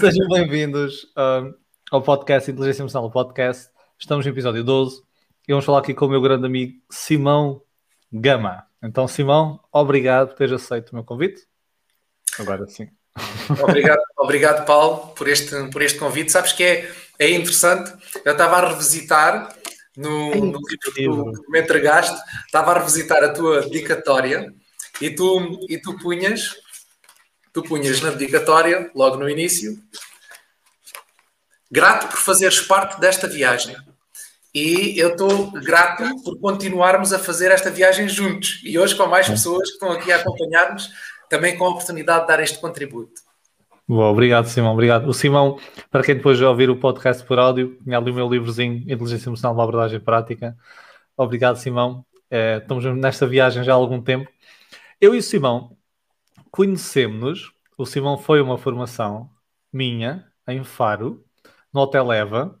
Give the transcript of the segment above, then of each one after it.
Sejam bem-vindos ao podcast Inteligência Emocional, podcast. Estamos no episódio 12 e vamos falar aqui com o meu grande amigo Simão Gama. Então, Simão, obrigado por teres aceito o meu convite. Agora sim. Obrigado, obrigado Paulo, por este, por este convite. Sabes que é, é interessante. Eu estava a revisitar no, no livro que me entregaste, estava a revisitar a tua dedicatória e tu, e tu punhas, tu punhas na dedicatória, logo no início, grato por fazeres parte desta viagem. E eu estou grato por continuarmos a fazer esta viagem juntos. E hoje com mais pessoas que estão aqui a acompanhar-nos, também com a oportunidade de dar este contributo. Bom, obrigado, Simão. Obrigado. O Simão, para quem depois já ouvir o podcast por áudio, tinha ali o meu livrozinho Inteligência Emocional uma Abordagem Prática. Obrigado, Simão. É, estamos nesta viagem já há algum tempo. Eu e o Simão conhecemos-nos. O Simão foi uma formação minha em Faro, no Hotel Eva,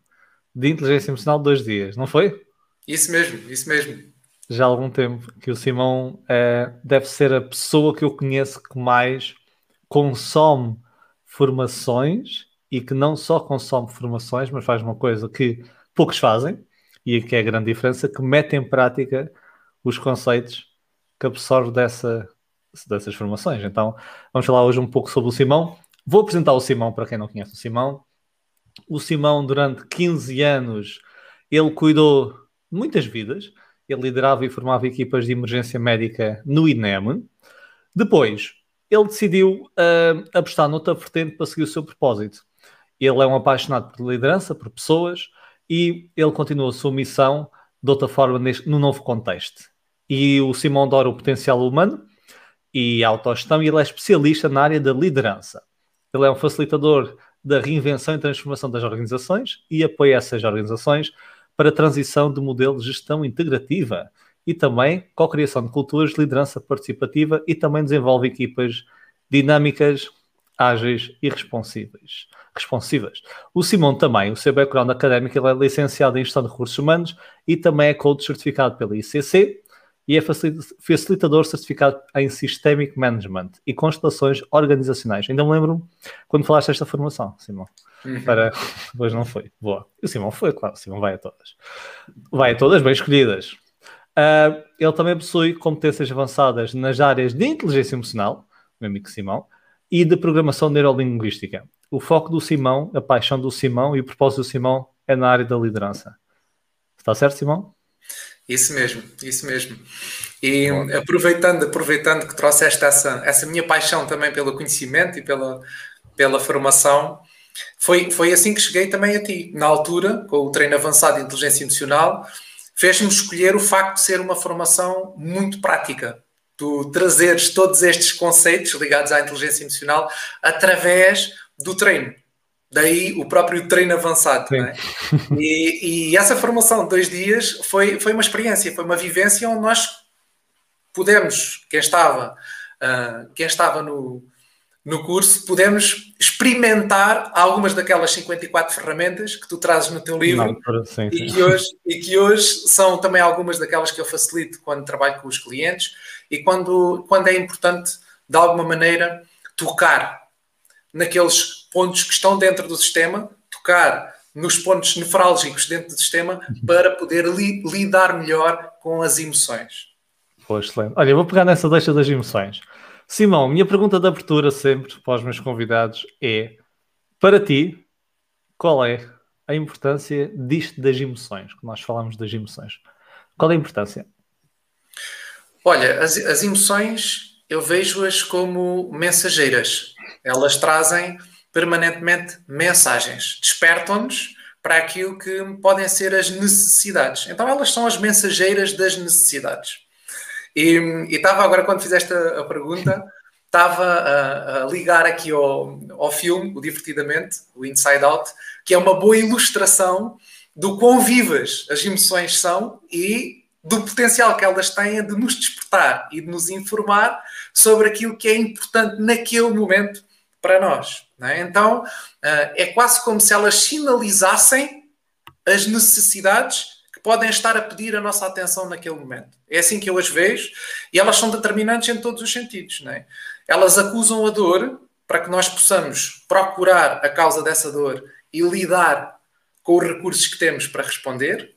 de inteligência emocional de dois dias, não foi? Isso mesmo, isso mesmo. Já há algum tempo que o Simão é, deve ser a pessoa que eu conheço que mais consome formações e que não só consome formações, mas faz uma coisa que poucos fazem e que é a grande diferença, que mete em prática os conceitos que absorve dessa, dessas formações. Então, vamos falar hoje um pouco sobre o Simão. Vou apresentar o Simão para quem não conhece o Simão. O Simão, durante 15 anos, ele cuidou de muitas vidas. Ele liderava e formava equipas de emergência médica no INEM. Depois, ele decidiu uh, apostar noutra vertente para seguir o seu propósito. Ele é um apaixonado por liderança, por pessoas, e ele continua a sua missão de outra forma neste, no novo contexto. E o Simão adora o potencial humano e autogestão, e ele é especialista na área da liderança. Ele é um facilitador da reinvenção e transformação das organizações e apoia essas organizações para a transição de modelo de gestão integrativa e também co-criação de culturas de liderança participativa e também desenvolve equipas dinâmicas, ágeis e responsivas. responsivas. O Simão também, o seu background académico, ele é licenciado em Gestão de Recursos Humanos e também é coach certificado pela ICC e é facilitador certificado em Systemic Management e constelações organizacionais. Ainda me lembro quando falaste desta formação, Simão. Uhum. Para... Pois não foi. Boa. E o Simão foi, claro. O Simão vai a todas. Vai a todas bem escolhidas. Uh, ele também possui competências avançadas nas áreas de inteligência emocional, meu amigo Simão, e de programação neurolinguística. O foco do Simão, a paixão do Simão e o propósito do Simão é na área da liderança. Está certo, Simão? Isso mesmo, isso mesmo. E aproveitando, aproveitando que trouxeste essa, essa minha paixão também pelo conhecimento e pela, pela formação, foi, foi assim que cheguei também a ti. Na altura, com o treino avançado de inteligência emocional, fez-me escolher o facto de ser uma formação muito prática. Tu trazeres todos estes conceitos ligados à inteligência emocional através do treino. Daí o próprio treino avançado. É? E, e, essa formação de dois dias foi, foi uma experiência, foi uma vivência onde nós pudemos, quem estava, uh, quem estava no, no curso, pudemos experimentar algumas daquelas 54 ferramentas que tu trazes no teu livro Não, sim, sim. E, que hoje, e que hoje são também algumas daquelas que eu facilito quando trabalho com os clientes e quando, quando é importante, de alguma maneira, tocar naqueles pontos que estão dentro do sistema, tocar nos pontos nefrálgicos dentro do sistema para poder li lidar melhor com as emoções. Pois, excelente. Olha, eu vou pegar nessa deixa das emoções. Simão, minha pergunta de abertura sempre para os meus convidados é: para ti, qual é a importância disto das emoções? Quando nós falamos das emoções, qual é a importância? Olha, as, as emoções eu vejo-as como mensageiras. Elas trazem permanentemente mensagens, despertam-nos para aquilo que podem ser as necessidades. Então elas são as mensageiras das necessidades. E, e estava agora, quando fizeste a, a pergunta, estava a, a, ligar aqui ao, ao filme, o Divertidamente, o Inside Out, que é uma boa ilustração do quão vivas as emoções são e do potencial que elas têm de nos despertar e de nos informar sobre aquilo que é importante naquele momento para nós. É? Então, uh, é quase como se elas sinalizassem as necessidades que podem estar a pedir a nossa atenção naquele momento. É assim que eu as vejo e elas são determinantes em todos os sentidos. É? Elas acusam a dor para que nós possamos procurar a causa dessa dor e lidar com os recursos que temos para responder.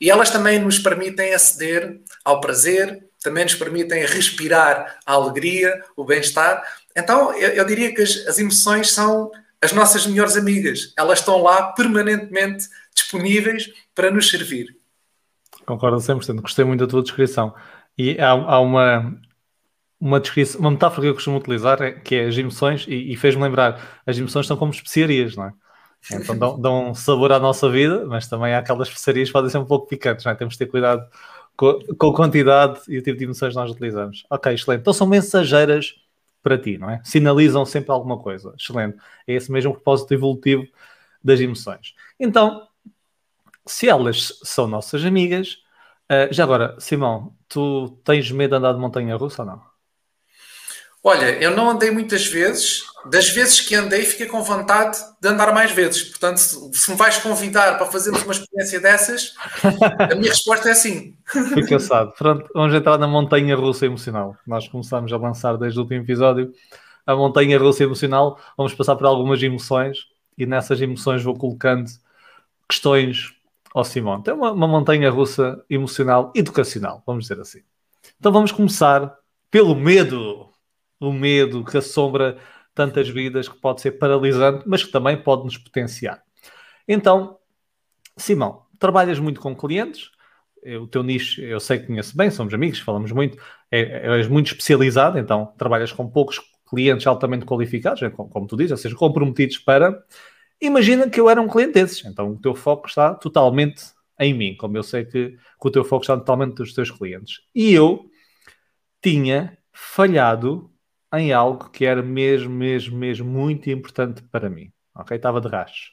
E elas também nos permitem aceder ao prazer, também nos permitem respirar a alegria, o bem-estar. Então, eu, eu, diria que as, as emoções são as nossas melhores amigas. Elas estão lá permanentemente disponíveis para nos servir. Concordo 100%. Gostei muito da tua descrição. E há, há uma, uma, descrição, uma metáfora que eu costumo utilizar, é, que é as emoções, e, e fez-me lembrar, as emoções são como especiarias, não é? Então dão, dão, sabor à nossa vida, mas também há aquelas especiarias que podem ser um pouco picantes, não é? Temos de ter cuidado com, com a quantidade e o tipo de emoções que nós utilizamos. Ok, excelente. Então são mensageiras para ti, não é? Sinalizam sempre alguma coisa. Excelente. É esse mesmo propósito evolutivo das emoções. Então, se elas são nossas amigas, uh, já agora, Simão, tu tens medo de andar de montanha russa ou não? Olha, eu não andei muitas vezes. Das vezes que andei, fiquei com vontade de andar mais vezes. Portanto, se, me vais convidar para fazermos uma experiência dessas, a minha resposta é sim. Fico cansado. Pronto, vamos entrar na montanha russa emocional. Nós começamos a lançar desde o último episódio a montanha russa emocional. Vamos passar por algumas emoções e nessas emoções vou colocando questões ao Simão. Tem uma, uma montanha russa emocional educacional, vamos dizer assim. Então vamos começar pelo medo o medo que assombra tantas vidas, que pode ser paralisante, mas que também pode nos potenciar. Então, Simão, trabalhas muito com clientes, o teu nicho eu sei que conheço bem, somos amigos, falamos muito, é, és muito especializado, então trabalhas com poucos clientes altamente qualificados, é como tu dizes, ou seja, comprometidos para. Imagina que eu era um cliente desses, então o teu foco está totalmente em mim, como eu sei que, que o teu foco está totalmente nos teus clientes. E eu tinha falhado em algo que era mesmo, mesmo, mesmo muito importante para mim. Ok? Estava de rastro.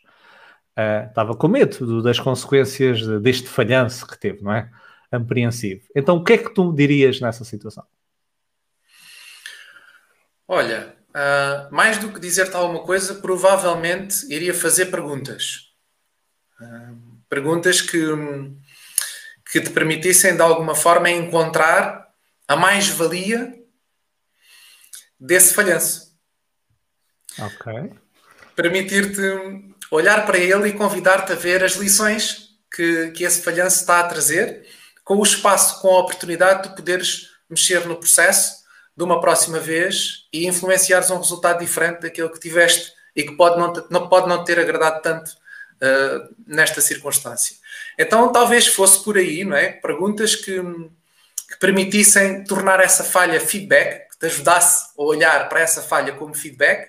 Uh, estava com medo das consequências deste falhanço que teve, não é? Apreensivo. Então, o que é que tu dirias nessa situação? Olha, uh, mais do que dizer-te alguma coisa, provavelmente iria fazer perguntas. Uh, perguntas que, que te permitissem, de alguma forma, encontrar a mais-valia desse falhanço. Ok. Permitir-te olhar para ele e convidar-te a ver as lições que, que esse falhanço está a trazer, com o espaço, com a oportunidade de poderes mexer no processo de uma próxima vez e influenciares um resultado diferente daquele que tiveste e que pode não, não, pode não ter agradado tanto uh, nesta circunstância. Então, talvez fosse por aí, não é? Perguntas que, que permitissem tornar essa falha feedback, te ajudasse a olhar para essa falha como feedback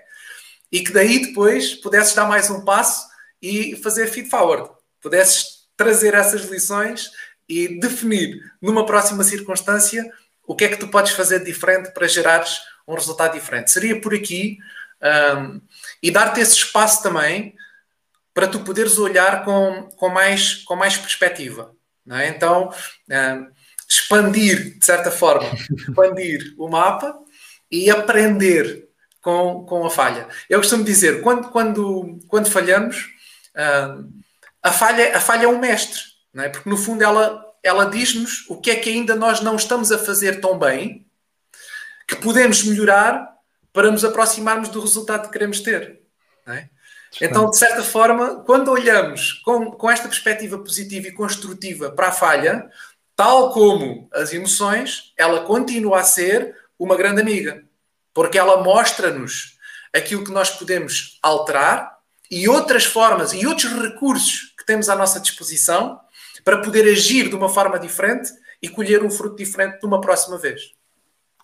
e que daí depois pudesses dar mais um passo e fazer feed forward. Pudesses trazer essas lições e definir numa próxima circunstância o que é que tu podes fazer diferente para gerares um resultado diferente. Seria por aqui um, e dar-te esse espaço também para tu poderes olhar com, com, mais, com mais perspectiva. É? Então, um, expandir, de certa forma, expandir o mapa e aprender com, com a falha. Eu costumo dizer, quando, quando, quando falhamos, uh, a, falha, a falha é um mestre, não é? porque no fundo ela, ela diz-nos o que é que ainda nós não estamos a fazer tão bem, que podemos melhorar para nos aproximarmos do resultado que queremos ter. É? Então, de certa forma, quando olhamos com, com esta perspectiva positiva e construtiva para a falha, tal como as emoções, ela continua a ser uma grande amiga, porque ela mostra-nos aquilo que nós podemos alterar e outras formas e outros recursos que temos à nossa disposição para poder agir de uma forma diferente e colher um fruto diferente de uma próxima vez.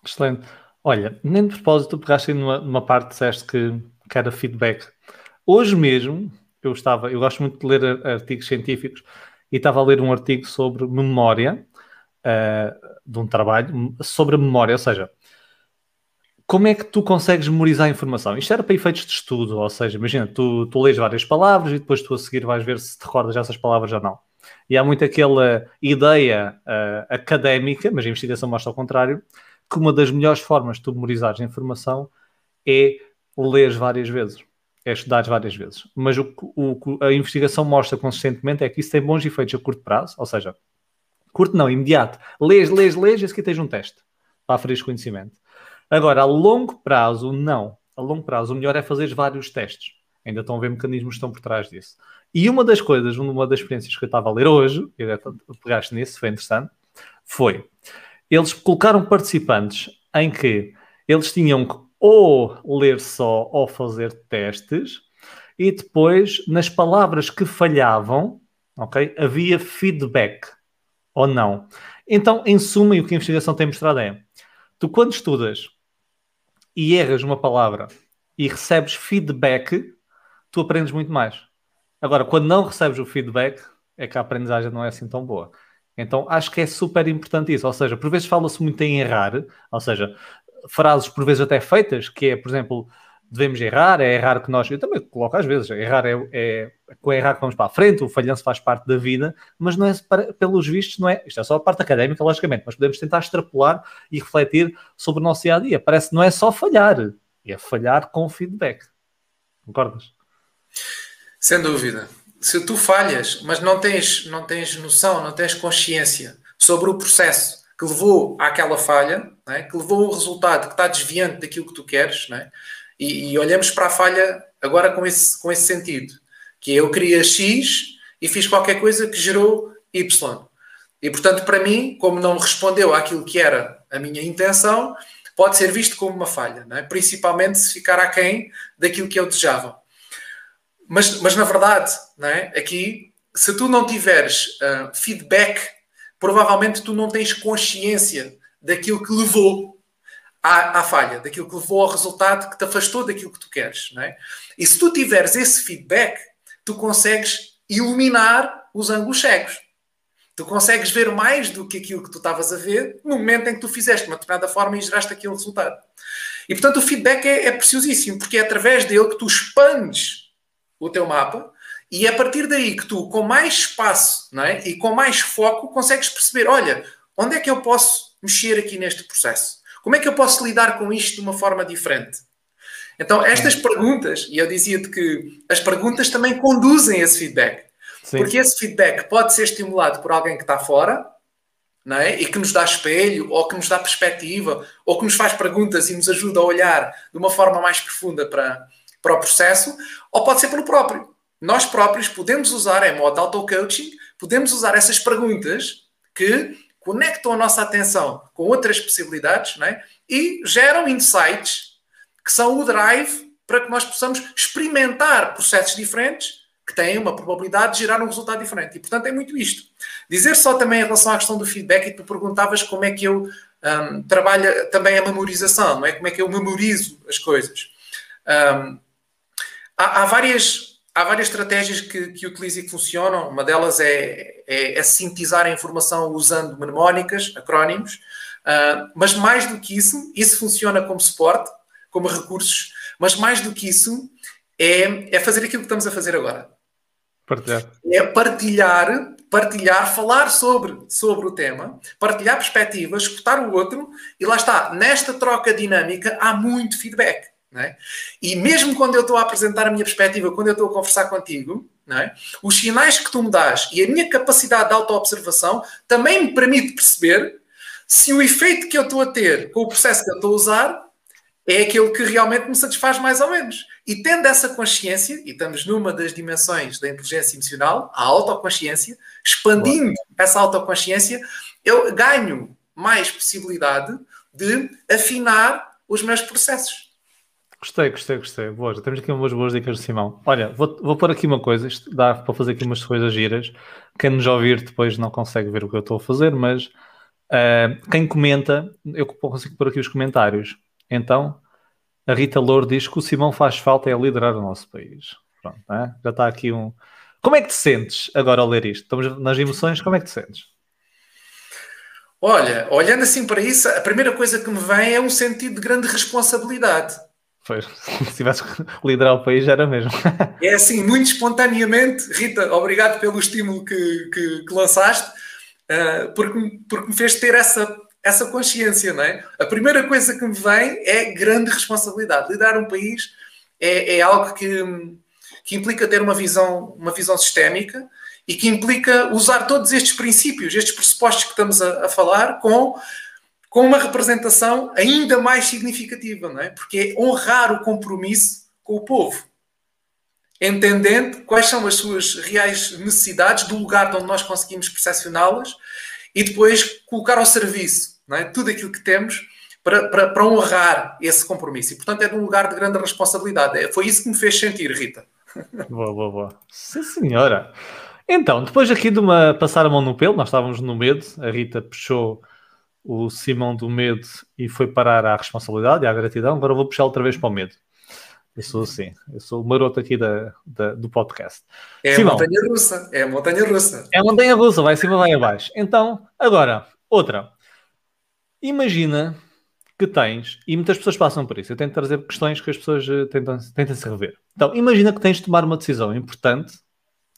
Excelente. Olha, nem de propósito, pegaste numa, numa parte, disseste que, que era feedback. Hoje mesmo, eu estava, eu gosto muito de ler artigos científicos e estava a ler um artigo sobre memória, uh, de um trabalho sobre a memória, ou seja, como é que tu consegues memorizar a informação? Isto era para efeitos de estudo, ou seja, imagina, tu, tu lês várias palavras e depois tu a seguir vais ver se te recordas essas palavras ou não. E há muito aquela ideia uh, académica, mas a investigação mostra ao contrário, que uma das melhores formas de tu memorizares a informação é ler várias vezes é estudar várias vezes. Mas o que a investigação mostra consistentemente é que isso tem bons efeitos a curto prazo, ou seja, curto não, imediato. Lês, lês, lês, e aqui tens um teste para aferir conhecimento. Agora, a longo prazo, não. a longo prazo, o melhor é fazer vários testes. Ainda estão a ver mecanismos que estão por trás disso. E uma das coisas, uma das experiências que eu estava a ler hoje, e pegaste nisso, foi interessante, foi eles colocaram participantes em que eles tinham que ou ler só ou fazer testes, e depois, nas palavras que falhavam, ok, havia feedback ou não. Então, em suma, o que a investigação tem mostrado é, tu quando estudas e erras uma palavra e recebes feedback, tu aprendes muito mais. Agora, quando não recebes o feedback, é que a aprendizagem não é assim tão boa. Então, acho que é super importante isso. Ou seja, por vezes fala-se muito em errar, ou seja, frases por vezes até feitas, que é, por exemplo, devemos errar, é errar que nós, eu também coloco às vezes, errar é, é com errar que vamos para a frente, o falhanço faz parte da vida, mas não é para, pelos vistos, não é, isto é só a parte académica, logicamente, mas podemos tentar extrapolar e refletir sobre o nosso dia a dia. Parece que não é só falhar, é falhar com feedback. Concordas? Sem dúvida. Se tu falhas, mas não tens, não tens noção, não tens consciência sobre o processo que levou àquela falha, é? que levou ao resultado que está desviante daquilo que tu queres, é? E, e, olhamos para a falha agora com esse, com esse sentido, que é eu queria X e fiz qualquer coisa que gerou Y. E portanto, para mim, como não respondeu àquilo que era a minha intenção, pode ser visto como uma falha, é? principalmente se ficar aquém daquilo que eu desejava. Mas, mas na verdade, é? aqui, se tu não tiveres uh, feedback, provavelmente tu não tens consciência daquilo que levou à, à, falha, daquilo que levou ao resultado que te afastou daquilo que tu queres. Não é? E se tu tiveres esse feedback, tu consegues iluminar os ângulos cegos. Tu consegues ver mais do que aquilo que tu estavas a ver no momento em que tu fizeste uma determinada forma e geraste aquele resultado. E portanto o feedback é, é preciosíssimo, porque é através dele que tu expandes o teu mapa e é a partir daí que tu, com mais espaço não é? e com mais foco, consegues perceber: olha, onde é que eu posso mexer aqui neste processo? Como é que eu posso lidar com isto de uma forma diferente? Então, estas perguntas, e eu dizia-te que as perguntas também conduzem esse feedback. Sim. Porque esse feedback pode ser estimulado por alguém que está fora, não é? E que nos dá espelho, ou que nos dá perspectiva, ou que nos faz perguntas e nos ajuda a olhar de uma forma mais profunda para, para o processo, ou pode ser pelo próprio. Nós próprios podemos usar, em modo auto-coaching, podemos usar essas perguntas que conectam a nossa atenção com outras possibilidades não é? e geram insights que são o drive para que nós possamos experimentar processos diferentes que têm uma probabilidade de gerar um resultado diferente. E, portanto, é muito isto. Dizer só também em relação à questão do feedback, e tu perguntavas como é que eu um, trabalho também a memorização, não é? Como é que eu memorizo as coisas. Um, há, há, várias, há várias estratégias que, que utilizo e que funcionam. Uma delas é, é, é sintetizar a informação usando mnemónicas, acrónimos. Uh, mas mais do que isso, isso funciona como suporte, como recursos, mas mais do que isso, é, é fazer aquilo que estamos a fazer agora. Partilhar. É partilhar, partilhar, falar sobre, sobre o tema, partilhar perspectivas, escutar o outro, e lá está, nesta troca dinâmica há muito feedback. É? E mesmo quando eu estou a apresentar a minha perspectiva, quando eu estou a conversar contigo, é? os sinais que tu me dás e a minha capacidade de auto-observação também me permite perceber se o efeito que eu estou a ter com o processo que eu estou a usar é aquele que realmente me satisfaz mais ou menos. E tendo essa consciência, e estamos numa das dimensões da inteligência emocional, a autoconsciência, expandindo Boa. essa autoconsciência, eu ganho mais possibilidade de afinar os meus processos. Gostei, gostei, gostei. Boa, já temos aqui umas boas dicas de Simão. Olha, vou, vou pôr aqui uma coisa, isto dá para fazer aqui umas coisas giras. Quem nos ouvir depois não consegue ver o que eu estou a fazer, mas uh, quem comenta, eu consigo pôr aqui os comentários. Então, a Rita Louro diz que o Simão faz falta é liderar o nosso país. Pronto, é? já está aqui um. Como é que te sentes agora ao ler isto? Estamos nas emoções, como é que te sentes? Olha, olhando assim para isso, a primeira coisa que me vem é um sentido de grande responsabilidade Pois, se tivesse que liderar o país, era mesmo. é assim, muito espontaneamente, Rita, obrigado pelo estímulo que, que, que lançaste, uh, porque, porque me fez ter essa, essa consciência, não é? A primeira coisa que me vem é grande responsabilidade. Liderar um país é, é algo que, que implica ter uma visão, uma visão sistémica e que implica usar todos estes princípios, estes pressupostos que estamos a, a falar, com com uma representação ainda mais significativa, não é? Porque é honrar o compromisso com o povo, entendendo quais são as suas reais necessidades do lugar de onde nós conseguimos percepcioná-las e depois colocar ao serviço é? tudo aquilo que temos para, para, para, honrar esse compromisso. E, portanto, é de um lugar de grande responsabilidade. É, foi isso que me fez sentir, Rita. Boa, boa, boa. Sim, senhora. Então, depois aqui de uma passar a mão no pelo, nós estávamos no medo, a Rita puxou o Simão do medo e foi parar à responsabilidade e à gratidão, agora vou puxar outra vez para o medo. Eu sou assim, eu sou o maroto aqui da, da do podcast. É Simão, a montanha russa, é a montanha russa. É a montanha russa, vai cima, vai abaixo. Então, agora, outra. Imagina que tens, e muitas pessoas passam por isso, eu tento trazer questões que as pessoas eh, tentam, tentam se rever. Então, imagina que tens de tomar uma decisão importante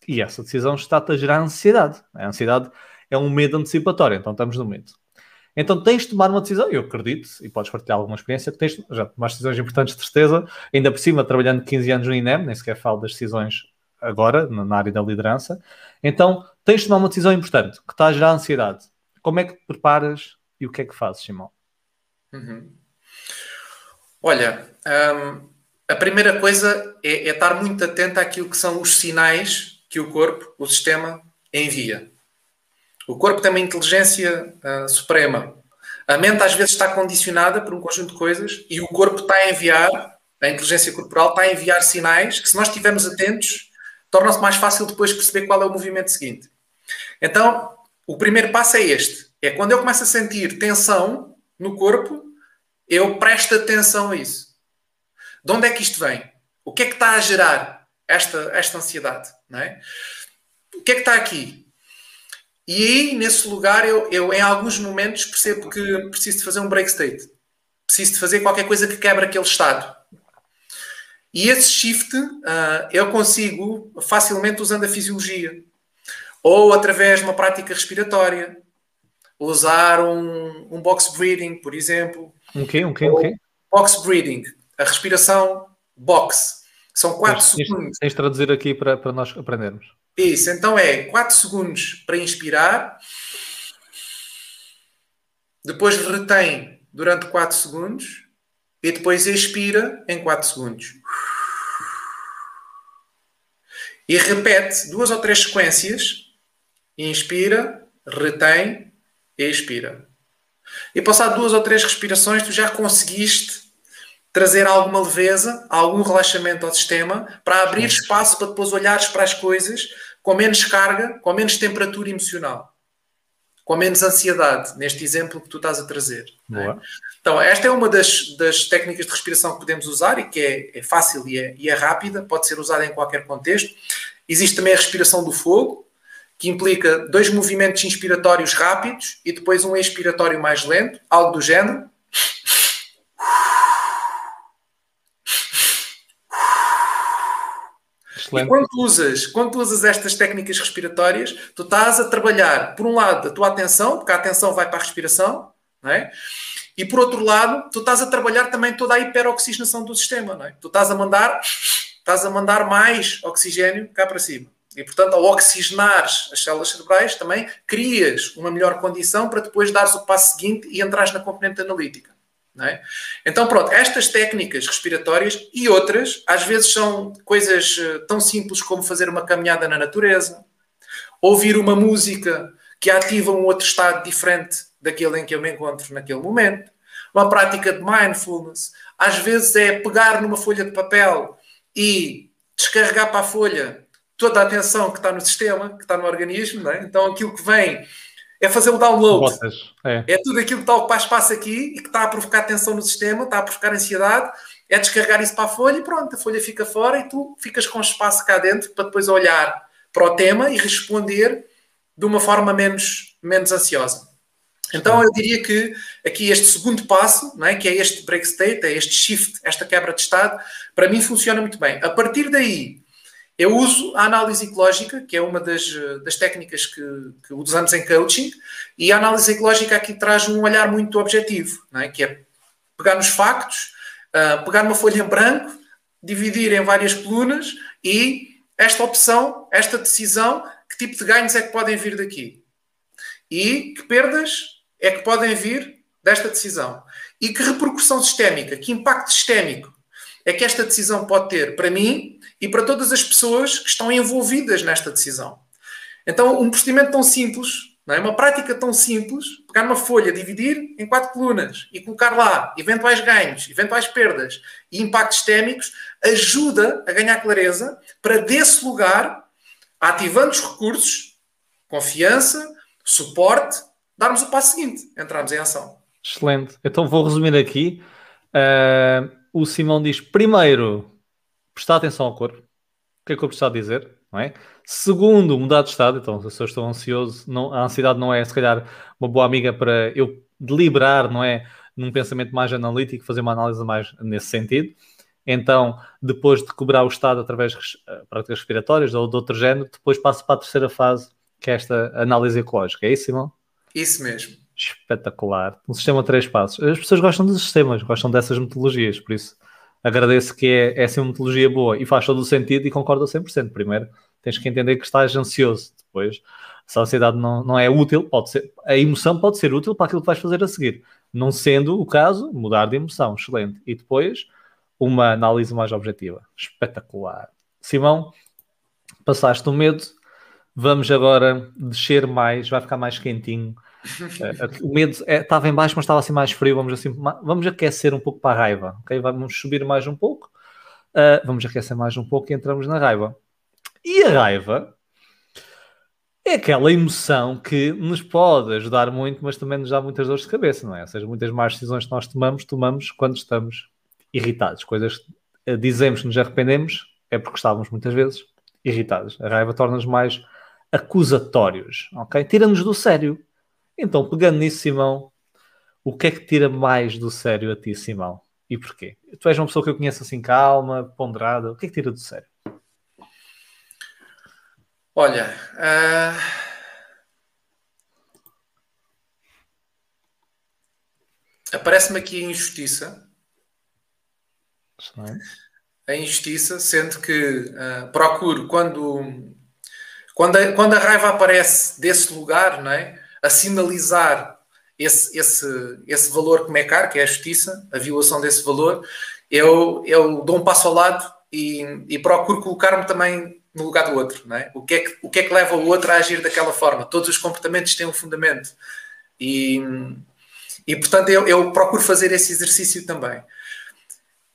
e essa decisão está-te a gerar ansiedade. A ansiedade é um medo antecipatório, então estamos no medo. Então tens de tomar uma decisão, eu acredito, e podes partilhar alguma experiência, que tens já tomaste decisões importantes de certeza, ainda por cima, trabalhando 15 anos no INEM, nem sequer falo das decisões agora, na área da liderança. Então tens de tomar uma decisão importante, que está a gerar ansiedade. Como é que te preparas e o que é que fazes, Simão? Uhum. Olha, hum, a primeira coisa é, é, estar muito atento àquilo que são os sinais que o corpo, o sistema, envia. O corpo tem uma inteligência uh, suprema. A mente às vezes está condicionada por um conjunto de coisas e o corpo está a enviar, a inteligência corporal está a enviar sinais que, se nós estivermos atentos, torna-se mais fácil depois perceber qual é o movimento seguinte. Então, o primeiro passo é este: é quando eu começo a sentir tensão, no corpo, eu presto atenção a isso. De onde é que isto vem? O que é que está a gerar esta, esta ansiedade? É? O que é que está aqui? E aí, nesse lugar, eu, eu em alguns momentos percebo que preciso de fazer um break state. Preciso de fazer qualquer coisa que quebre aquele estado. E esse shift uh, eu consigo facilmente usando a fisiologia. Ou através de uma prática respiratória usar um, um box breathing, por exemplo. Um quê? Um quê? Um quê? Box breathing, a respiração box. São 4 segundos. Tens de traduzir aqui para, para nós aprendermos. Isso, então é 4 segundos para inspirar, depois retém durante 4 segundos e depois expira em 4 segundos. E repete duas ou três sequências. Inspira, retém expira. E passar duas ou três respirações, tu já conseguiste trazer alguma leveza, algum relaxamento ao sistema, para abrir espaço para depois olhares para as coisas com menos carga, com menos temperatura emocional, com menos ansiedade, neste exemplo que tu estás a trazer. É? Então, esta é uma das, das, técnicas de respiração que podemos usar e que é, é fácil e é, e é rápida, pode ser usada em qualquer contexto. Existe também a respiração do fogo, que implica dois movimentos inspiratórios rápidos e depois um expiratório mais lento, algo do género. Excelente. E quando usas, quando usas estas técnicas respiratórias, tu estás a trabalhar, por um lado, a tua atenção, porque a atenção vai para a respiração, não é? E por outro lado, tu estás a trabalhar também toda a hiperoxigenação do sistema, não é? Tu estás a mandar, estás a mandar mais oxigênio cá para cima. E, portanto, ao oxigenar as células cerebrais, também crias uma melhor condição para depois dares o passo seguinte e entrares na componente analítica. É? Então, pronto, estas técnicas respiratórias e outras, às vezes são coisas eh, tão simples como fazer uma caminhada na natureza, ouvir uma música que ativa um outro estado diferente daquele em que eu me encontro naquele momento, uma prática de mindfulness, às vezes é pegar numa folha de papel e descarregar para a folha toda a atenção que está no sistema, que está no organismo, é? então aquilo que vem é fazer o download. é. é. tudo aquilo que está a ocupar espaço aqui e que está a provocar tensão no sistema, está a provocar ansiedade, é descarregar isso para a folha e pronto, a folha fica fora e tu ficas com espaço cá dentro para depois olhar para o tema e responder de uma forma menos, menos ansiosa. Então eu diria que aqui este segundo passo, não é, que é este break state, é este shift, esta quebra de estado, para mim funciona muito bem. A partir daí, eu uso a análise ecológica, que é uma das, das técnicas que, que, usamos em coaching, e a análise ecológica aqui traz um olhar muito objetivo, é? que é pegar nos factos, uh, pegar uma folha em branco, dividir em várias colunas e esta opção, esta decisão, que tipo de ganhos é que podem vir daqui? E que perdas é que podem vir desta decisão e que repercussão sistémica, que impacto sistémico é que esta decisão pode ter para mim e para todas as pessoas que estão envolvidas nesta decisão. Então, um procedimento tão simples, não é? uma prática tão simples, pegar uma folha, dividir em quatro colunas e colocar lá eventuais ganhos, eventuais perdas e impactos sistémicos, ajuda a ganhar clareza para, desse lugar, ativando os recursos, confiança, suporte, darmos o passo seguinte, entrarmos em ação. Excelente. Então vou resumir aqui. Uh, o Simão diz: primeiro, prestar atenção ao corpo. O que é que eu preciso dizer? Não é? Segundo, mudar de estado. Então, se eu estou ansioso, não, a ansiedade não é, se calhar, uma boa amiga para eu deliberar, não é? Num pensamento mais analítico, fazer uma análise mais nesse sentido. Então, depois de cobrar o estado através de eh, práticas respiratórias ou de outro género, depois passo para a terceira fase, que é esta análise ecológica. É isso, Simão? Isso mesmo. Espetacular. Um sistema de três passos. As pessoas gostam dos sistemas, gostam dessas metodologias, por isso agradeço que é, é assim uma metodologia boa e faz todo o sentido e concordo a 100%. Primeiro, tens que entender que estás ansioso. Depois, se a ansiedade não, não é útil, pode ser, a emoção pode ser útil para aquilo que vais fazer a seguir. Não sendo o caso, mudar de emoção. Excelente. E depois, uma análise mais objetiva. Espetacular. Simão, passaste o medo, vamos agora descer mais, vai ficar mais quentinho. Uh, o medo é, estava em baixo, mas estava assim mais frio. Vamos assim, vamos aquecer um pouco para a raiva, ok? Vamos subir mais um pouco, uh, vamos aquecer mais um pouco e entramos na raiva. E a raiva é aquela emoção que nos pode ajudar muito, mas também nos dá muitas dores de cabeça, não é? Ou seja, muitas más decisões que nós tomamos, tomamos quando estamos irritados. Coisas que eh, dizemos que nos arrependemos é porque estávamos muitas vezes irritados. A raiva torna-nos mais acusatórios, ok? Tira-nos do sério. Então, pegando nisso, Simão, o que é que tira mais do sério a ti, Simão? E porquê? Tu és uma pessoa que eu conheço assim calma, ponderada. O que é que tira do sério? Olha, uh... aparece-me aqui a injustiça a injustiça, sendo que uh, procuro quando, quando, a, quando a raiva aparece desse lugar, não é? A sinalizar esse, esse, esse valor me é caro, que é a justiça, a violação desse valor, eu, eu dou um passo ao lado e, e procuro colocar-me também no lugar do outro. Não é? O, que é que, o que é que leva o outro a agir daquela forma? Todos os comportamentos têm um fundamento. E, e portanto, eu, eu procuro fazer esse exercício também.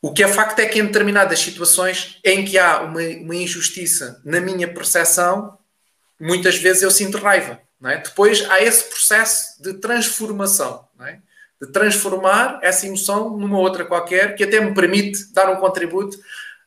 O que é facto é que em determinadas situações em que há uma, uma injustiça na minha percepção, muitas vezes eu sinto raiva. É? Depois há esse processo de transformação, é? de transformar essa emoção numa outra qualquer, que até me permite dar um contributo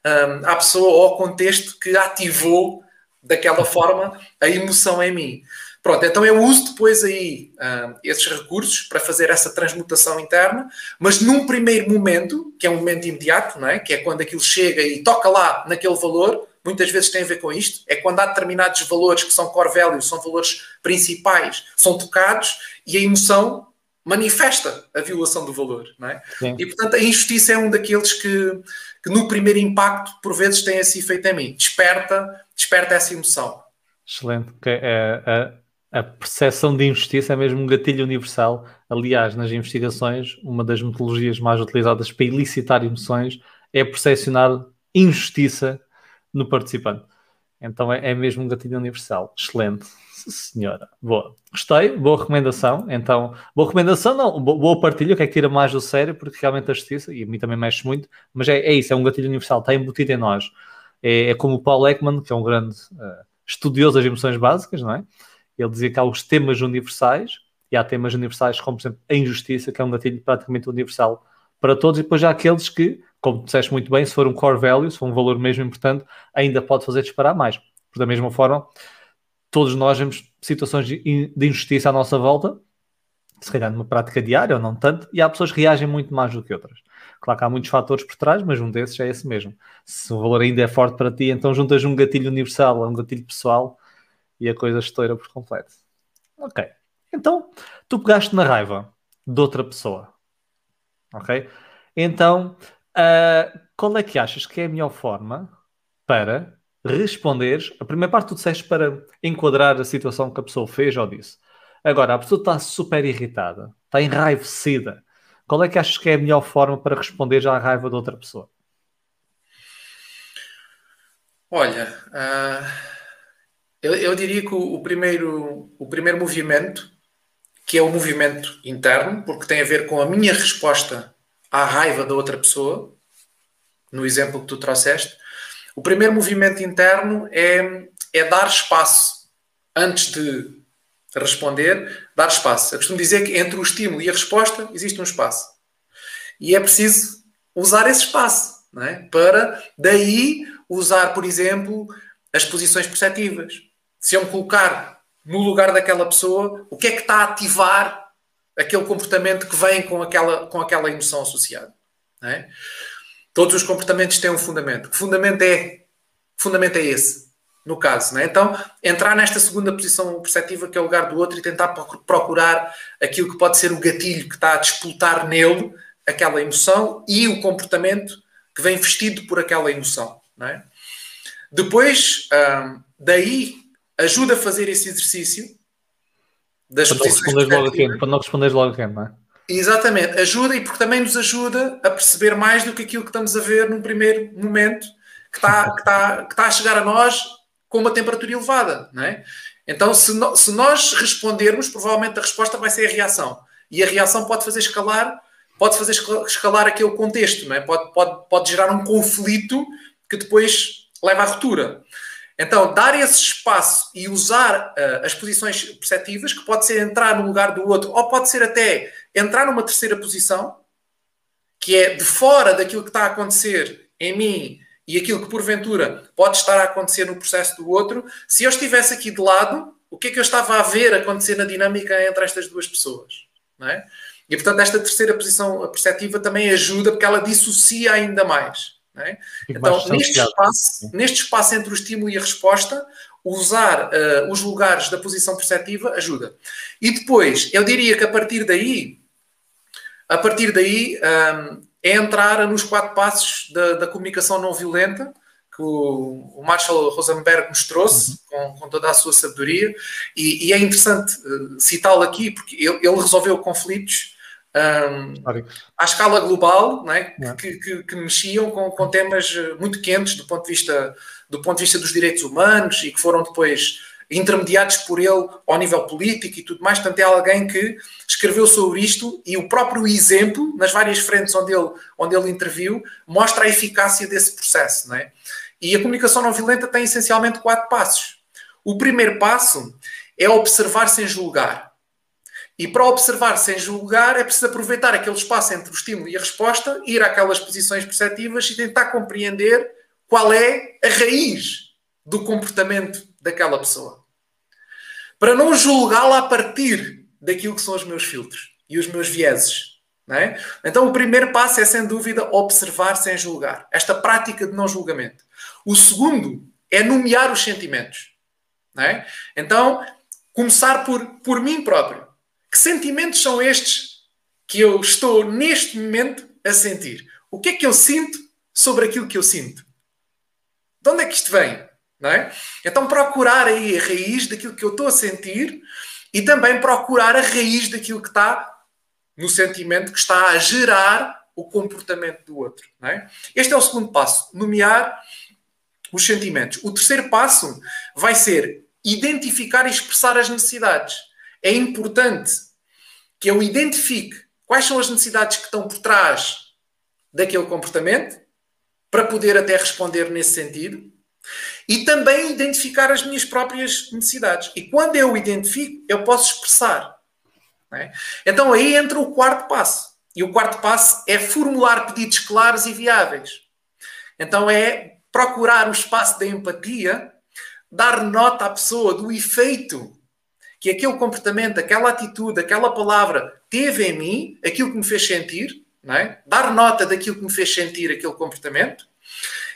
um, à pessoa ou ao contexto que ativou daquela forma a emoção em mim. Pronto, então eu uso depois aí uh, esses recursos para fazer essa transmutação interna, mas num primeiro momento, que é um momento imediato, não é? que é quando aquilo chega e toca lá naquele valor, muitas vezes tem a ver com isto, é quando há determinados valores que são core values, são valores principais, são tocados e a emoção manifesta a violação do valor. Não é? E portanto a injustiça é um daqueles que, que no primeiro impacto, por vezes, tem esse efeito em mim, desperta, desperta essa emoção. Excelente. Okay. É, é, a percepção de injustiça é mesmo um gatilho universal. Aliás, nas investigações, uma das metodologias mais utilizadas para elicitar emoções é percepcionar injustiça no participante. Então é, é mesmo um gatilho universal. Excelente, senhora. Boa. Gostei, boa recomendação. Então, boa recomendação, não, boa partilha, o que é que tira mais do sério, porque realmente a justiça, e a mim também mexe muito, mas é, é isso, é um gatilho universal, está embutido em nós. É, é como o Paul Ekman, que é um grande uh, estudioso das emoções básicas, não é? Ele dizia que há os temas universais, e há temas universais como, por exemplo, a injustiça, que é um gatilho praticamente universal para todos, e depois há aqueles que, como disseste muito bem, se for um core value, se for um valor mesmo importante, ainda pode fazer disparar mais. Por da mesma forma, todos nós vemos situações de injustiça à nossa volta, se calhar numa prática diária ou não tanto, e há pessoas que reagem muito mais do que outras. Claro que há muitos fatores por trás, mas um desses é esse mesmo. Se o valor ainda é forte para ti, então juntas um gatilho universal a um gatilho pessoal e a coisa estoura por completo. Ok. Então, tu pegaste na raiva de outra pessoa. Ok? Então, uh, qual é que achas que é a melhor forma para responderes? A primeira parte tu disseste para enquadrar a situação que a pessoa fez ou disse. Agora, a pessoa está super irritada, está enraivecida. Qual é que achas que é a melhor forma para responder à raiva de outra pessoa? Olha, uh, eu, eu, diria que o, o, primeiro, o primeiro movimento, que é o movimento interno, porque tem a ver com a minha resposta à raiva da outra pessoa, no exemplo que tu trouxeste, o primeiro movimento interno é, é dar espaço antes de responder, dar espaço. Eu costumo dizer que entre o estímulo e a resposta existe um espaço. E é preciso usar esse espaço é? para daí usar, por exemplo, as posições perceptivas. Se eu me colocar no lugar daquela pessoa, o que é que está a ativar aquele comportamento que vem com aquela, com aquela emoção associada? É? Todos os comportamentos têm um fundamento. Que fundamento é? fundamento é esse, no caso. É? Então, entrar nesta segunda posição perceptiva, que é o lugar do outro, e tentar procurar aquilo que pode ser o gatilho que está a disputar nele aquela emoção e o comportamento que vem vestido por aquela emoção. É? Depois, hum, daí, ajuda a fazer esse exercício das para não responderes logo a quem, para não responderes logo a quem, não é? Exatamente, ajuda e porque também nos ajuda a perceber mais do que aquilo que estamos a ver num primeiro momento que está, que está, que está a chegar a nós com uma temperatura elevada, não é? Então, se, no, se nós respondermos, provavelmente a resposta vai ser a reação. E a reação pode fazer escalar, pode fazer escalar aquele contexto, não é? Pode, pode, pode gerar um conflito que depois leva à ruptura. Então, dar esse espaço e usar uh, as posições perceptivas, que pode ser entrar no lugar do outro, ou pode ser até entrar numa terceira posição, que é de fora daquilo que está a acontecer em mim e aquilo que porventura pode estar a acontecer no processo do outro. Se eu estivesse aqui de lado, o que é que eu estava a ver acontecer na dinâmica entre estas duas pessoas? Não é? E portanto, esta terceira posição perceptiva também ajuda porque ela dissocia ainda mais. É? Então, neste espaço, neste espaço entre o estímulo e a resposta, usar uh, os lugares da posição perceptiva ajuda. E depois, eu diria que a partir daí, a partir daí, um, ehm, é entrar nos quatro passos da, da comunicação não violenta, que o, o Marshall Rosenberg nos trouxe, uhum. com, com, toda a sua sabedoria, e, e é interessante uh, citá-lo aqui, porque ele, ele resolveu conflitos um, à escala global, não é? que, que, que, mexiam com, com, temas eh, muito quentes do ponto, de vista, do ponto de vista dos direitos humanos e que foram depois intermediados por ele ao nível político e tudo mais. Portanto, é alguém que escreveu sobre isto e o próprio exemplo, nas várias frentes onde ele, onde ele interviu, mostra a eficácia desse processo. Não é? E a comunicação não violenta tem essencialmente quatro passos. O primeiro passo é observar sem julgar. E para observar sem julgar é preciso aproveitar aquele espaço entre o estímulo e a resposta, ir àquelas posições perceptivas e tentar compreender qual é a raiz do comportamento daquela pessoa. Para não julgá-la a partir daquilo que são os meus filtros e os meus vieses. É? Então, o primeiro passo é, sem dúvida, observar sem julgar. Esta prática de não julgamento. O segundo é nomear os sentimentos. É? Então, começar por, por mim próprio. Que sentimentos são estes que eu estou neste momento a sentir? O que é que eu sinto sobre aquilo que eu sinto? De onde é que isto vem? Não é? Então procurar aí a raiz daquilo que eu estou a sentir e também procurar a raiz daquilo que está no sentimento que está a gerar o comportamento do outro. É? Este é o segundo passo, nomear os sentimentos. O terceiro passo vai ser identificar e expressar as necessidades é importante que eu identifique quais são as necessidades que estão por trás daquele comportamento, para poder até responder nesse sentido, e também identificar as minhas próprias necessidades. E quando eu identifico, eu posso expressar. É? Então aí entra o quarto passo. E o quarto passo é formular pedidos claros e viáveis. Então é procurar o espaço da empatia, dar nota à pessoa do efeito que aquele comportamento, aquela atitude, aquela palavra teve em mim, aquilo que me fez sentir, é? dar nota daquilo que me fez sentir aquele comportamento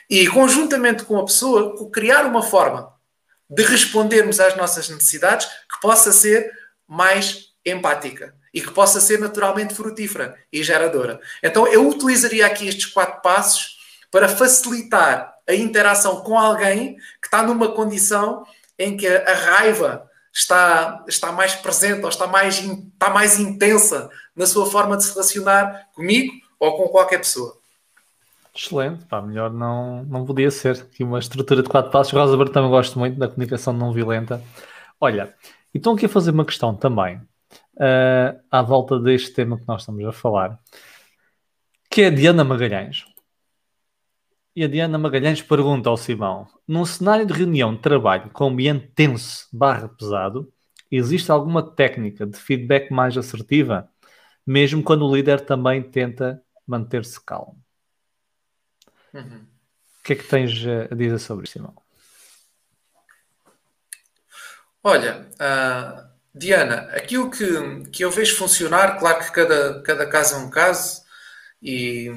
e, conjuntamente com a pessoa, criar uma forma de respondermos às nossas necessidades que possa ser mais empática e que possa ser naturalmente frutífera e geradora. Então, eu utilizaria aqui estes quatro passos para facilitar a interação com alguém que está numa condição em que a raiva está, está mais presente ou está mais, está mais intensa na sua forma de se relacionar comigo ou com qualquer pessoa. Excelente, pá, melhor não, não podia ser. Aqui uma estrutura de quatro passos. Rosa também gosto muito da comunicação não violenta. Olha, e estão aqui a fazer uma questão também uh, à volta deste tema que nós estamos a falar, que é a Diana Magalhães. E a Diana Magalhães pergunta ao Simão: num cenário de reunião de trabalho com ambiente tenso barra pesado, existe alguma técnica de feedback mais assertiva, mesmo quando o líder também tenta manter-se calmo? Uhum. O que é que tens a dizer sobre isso, Simão? Olha, uh, Diana, aquilo que, que eu vejo funcionar, claro que cada, cada caso é um caso, e,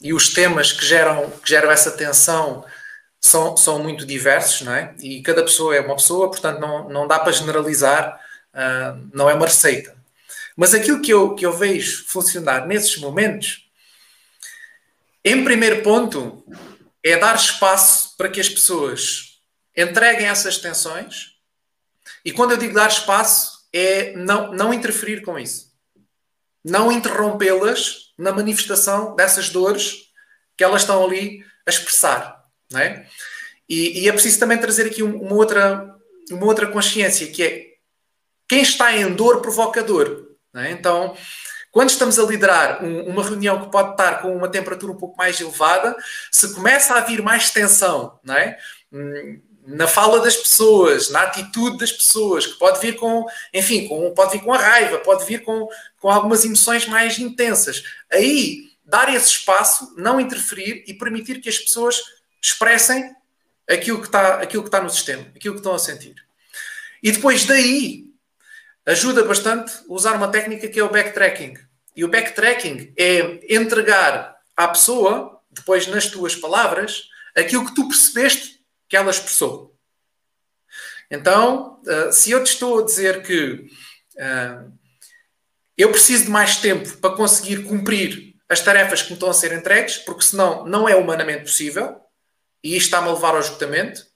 e os temas que geram, que geram essa tensão são, são muito diversos, não é? E cada pessoa é uma pessoa, portanto não, não dá para generalizar, uh, não é uma receita. Mas aquilo que eu, que eu vejo funcionar nesses momentos em primeiro ponto, é dar espaço para que as pessoas entreguem essas tensões. E quando eu digo dar espaço, é não, não interferir com isso. Não interrompê-las na manifestação dessas dores que elas estão ali a expressar. Não é? E, e é preciso também trazer aqui uma outra, uma outra consciência, que é quem está em dor provoca dor. É? Então, quando estamos a liderar um, uma reunião que pode estar com uma temperatura um pouco mais elevada, se começa a vir mais tensão, não é? Hum, na fala das pessoas, na atitude das pessoas, que pode vir com, enfim, com, pode vir com a raiva, pode vir com, com algumas emoções mais intensas. Aí, dar esse espaço, não interferir e permitir que as pessoas expressem aquilo que está, aquilo que está no sistema, aquilo que estão a sentir. E depois daí, ajuda bastante usar uma técnica que é o backtracking. E o backtracking é entregar à pessoa, depois nas tuas palavras, aquilo que tu percebeste que ela expressou. Então, uh, se eu te estou a dizer que uh, eu preciso de mais tempo para conseguir cumprir as tarefas que me estão a ser entregues, porque senão não é humanamente possível, e isto está-me a levar ao esgotamento,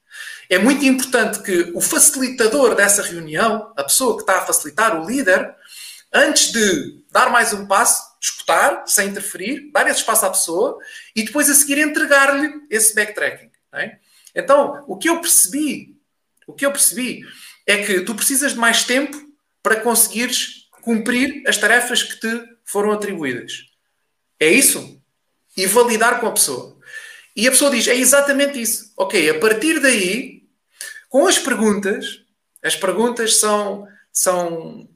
é muito importante que o facilitador dessa reunião, a pessoa que está a facilitar, o líder, antes de dar mais um passo, escutar, sem interferir, dar esse espaço à pessoa e depois a seguir entregar-lhe esse backtracking. É? Então, o que eu percebi, o que eu percebi é que tu precisas de mais tempo para conseguires cumprir as tarefas que te foram atribuídas. É isso? E validar com a pessoa. E a pessoa diz: é exatamente isso. Ok, a partir daí com as perguntas, as perguntas são, são,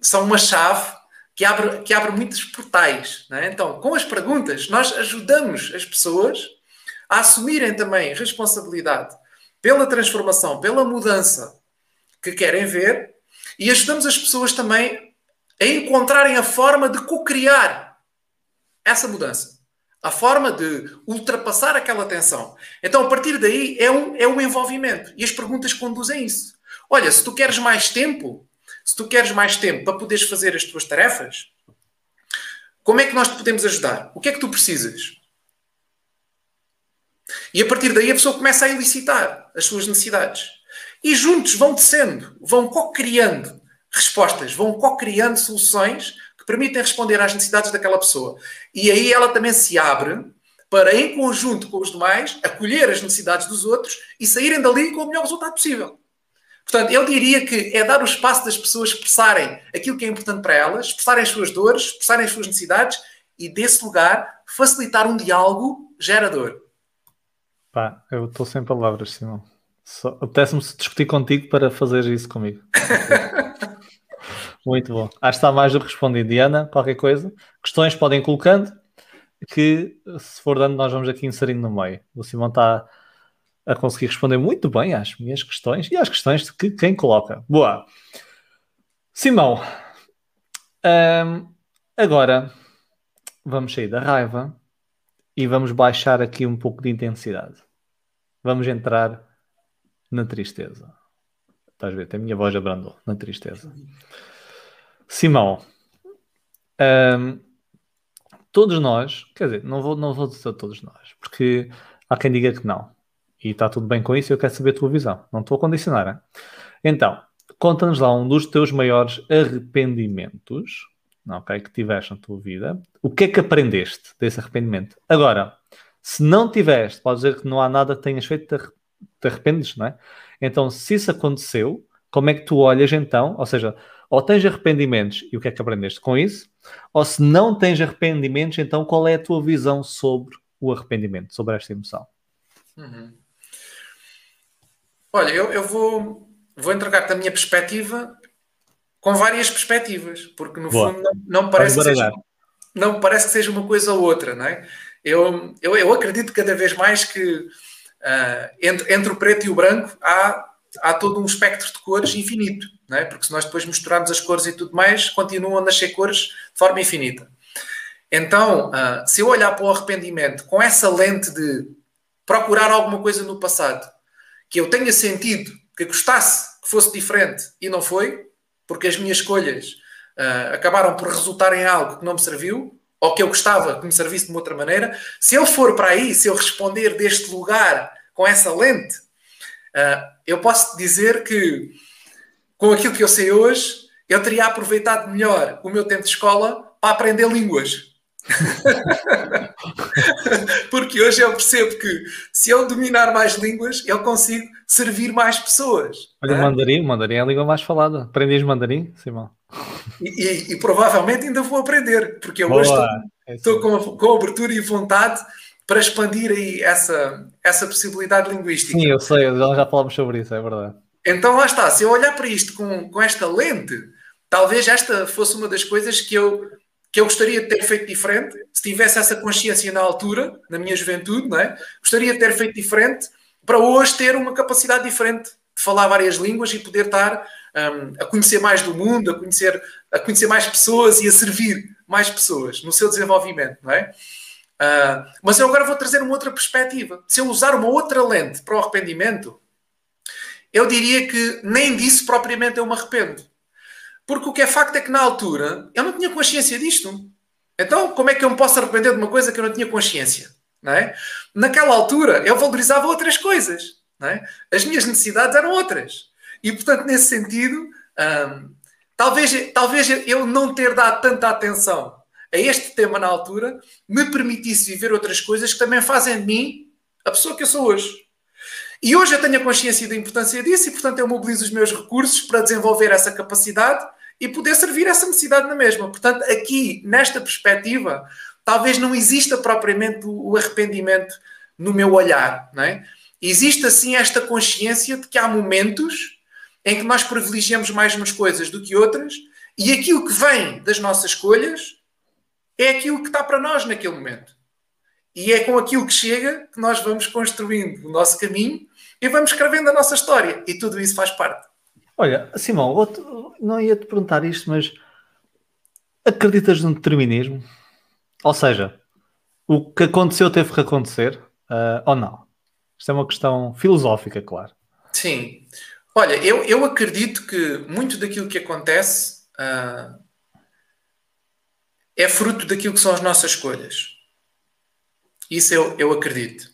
são uma chave que abre, que abre muitos portais. É? Então, com as perguntas, nós ajudamos as pessoas a assumirem também responsabilidade pela transformação, pela mudança que querem ver e ajudamos as pessoas também a encontrarem a forma de co-criar essa mudança a forma de ultrapassar aquela tensão. Então, a partir daí, é um, é um envolvimento. E as perguntas conduzem a isso. Olha, se tu queres mais tempo, se tu queres mais tempo para poderes fazer as tuas tarefas, como é que nós te podemos ajudar? O que é que tu precisas? E a partir daí a pessoa começa a elicitar as suas necessidades. E juntos vão descendo, vão co-criando respostas, vão co-criando soluções que permitem responder às necessidades daquela pessoa. E aí ela também se abre para, em conjunto com os demais, acolher as necessidades dos outros e saírem dali com o melhor resultado possível. Portanto, eu diria que é dar o espaço das pessoas expressarem aquilo que é importante para elas, expressarem as suas dores, expressarem as suas necessidades e, desse lugar, facilitar um diálogo gerador. Pá, eu estou sem palavras, Simão. Apetece-me discutir contigo para fazer isso comigo. Muito bom. Acho que está mais do que respondido. Diana, qualquer coisa? Questões podem ir colocando, que se for dando, nós vamos aqui inserindo no meio. O Simão está a conseguir responder muito bem às minhas questões e às questões de que quem coloca. Boa. Simão, hum, agora vamos sair da raiva e vamos baixar aqui um pouco de intensidade. Vamos entrar na tristeza. Estás a ver? Tem a minha voz abrandou na tristeza. Simão, um, todos nós, quer dizer, não vou, não vou dizer todos nós, porque há quem diga que não. E está tudo bem com isso eu quero saber a tua visão. Não estou a condicionar. Hein? Então, conta-nos lá um dos teus maiores arrependimentos okay, que tiveste na tua vida. O que é que aprendeste desse arrependimento? Agora, se não tiveste, pode dizer que não há nada que tenhas feito te arrependes, não é? Então, se isso aconteceu, como é que tu olhas então? Ou seja, ou tens arrependimentos e o que é que aprendeste com isso? Ou se não tens arrependimentos, então qual é a tua visão sobre o arrependimento, sobre esta emoção? Uhum. Olha, eu, eu vou, vou entregar-te a minha perspectiva com várias perspectivas, porque no Boa. fundo não, não parece que seja, não parece que seja uma coisa ou outra, não é? Eu, eu, eu acredito cada vez mais que uh, entre, entre o preto e o branco há, há todo um espectro de cores infinito, não é? Porque se nós depois misturarmos as cores e tudo mais, continuam a nascer cores de forma infinita. Então, uh, se eu olhar para o arrependimento com essa lente de procurar alguma coisa no passado que eu tenha sentido que gostasse que fosse diferente e não foi, porque as minhas escolhas uh, acabaram por resultar em algo que não me serviu, ou que eu gostava que me servisse de uma outra maneira, se eu for para aí, se eu responder deste lugar com essa lente, uh, eu posso dizer que com aquilo que eu sei hoje, eu teria aproveitado melhor o meu tempo de escola para aprender línguas. Porque hoje eu percebo que se eu dominar mais línguas, eu consigo servir mais pessoas. Olha, o é? mandarim, o mandarim é a língua mais falada. Aprendes mandarim, Simão? E, e, e, provavelmente ainda vou aprender, porque eu Boa. hoje estou, estou com, com abertura e vontade para expandir aí essa, essa possibilidade linguística. Sim, eu sei, já falamos sobre isso, é verdade. Então lá está, se eu olhar para isto com, com esta lente, talvez esta fosse uma das coisas que eu que eu gostaria de ter feito diferente, se tivesse essa consciência na altura, na minha juventude, não é? Gostaria de ter feito diferente para hoje ter uma capacidade diferente de falar várias línguas e poder estar um, a conhecer mais do mundo, a conhecer, a conhecer mais pessoas e a servir mais pessoas no seu desenvolvimento, não é? Uh, mas eu agora vou trazer uma outra perspectiva. Se eu usar uma outra lente para o arrependimento, eu diria que nem disso propriamente eu me arrependo. Porque o que é facto é que na altura eu não tinha consciência disto. Então, como é que eu me posso arrepender de uma coisa que eu não tinha consciência? Não é? Naquela altura eu valorizava outras coisas. Não é? As minhas necessidades eram outras. E, portanto, nesse sentido, hum, talvez, talvez eu não ter dado tanta atenção a este tema na altura me permitisse viver outras coisas que também fazem de mim a pessoa que eu sou hoje. E hoje eu tenho a consciência da importância disso e, portanto, eu mobilizo os meus recursos para desenvolver essa capacidade e poder servir essa necessidade na mesma. Portanto, aqui, nesta perspectiva, talvez não exista propriamente o arrependimento no meu olhar, não é? Existe, assim, esta consciência de que há momentos em que nós privilegiamos mais umas coisas do que outras e aquilo que vem das nossas escolhas é aquilo que está para nós naquele momento. E é com aquilo que chega que nós vamos construindo o nosso caminho e vamos escrevendo a nossa história. E tudo isso faz parte. Olha, Simão, outro, não ia te perguntar isto, mas acreditas no determinismo? Ou seja, o que aconteceu teve que acontecer uh, ou não? Isto é uma questão filosófica, claro. Sim. Olha, eu, eu acredito que muito daquilo que acontece uh, é fruto daquilo que são as nossas escolhas. Isso eu, eu acredito.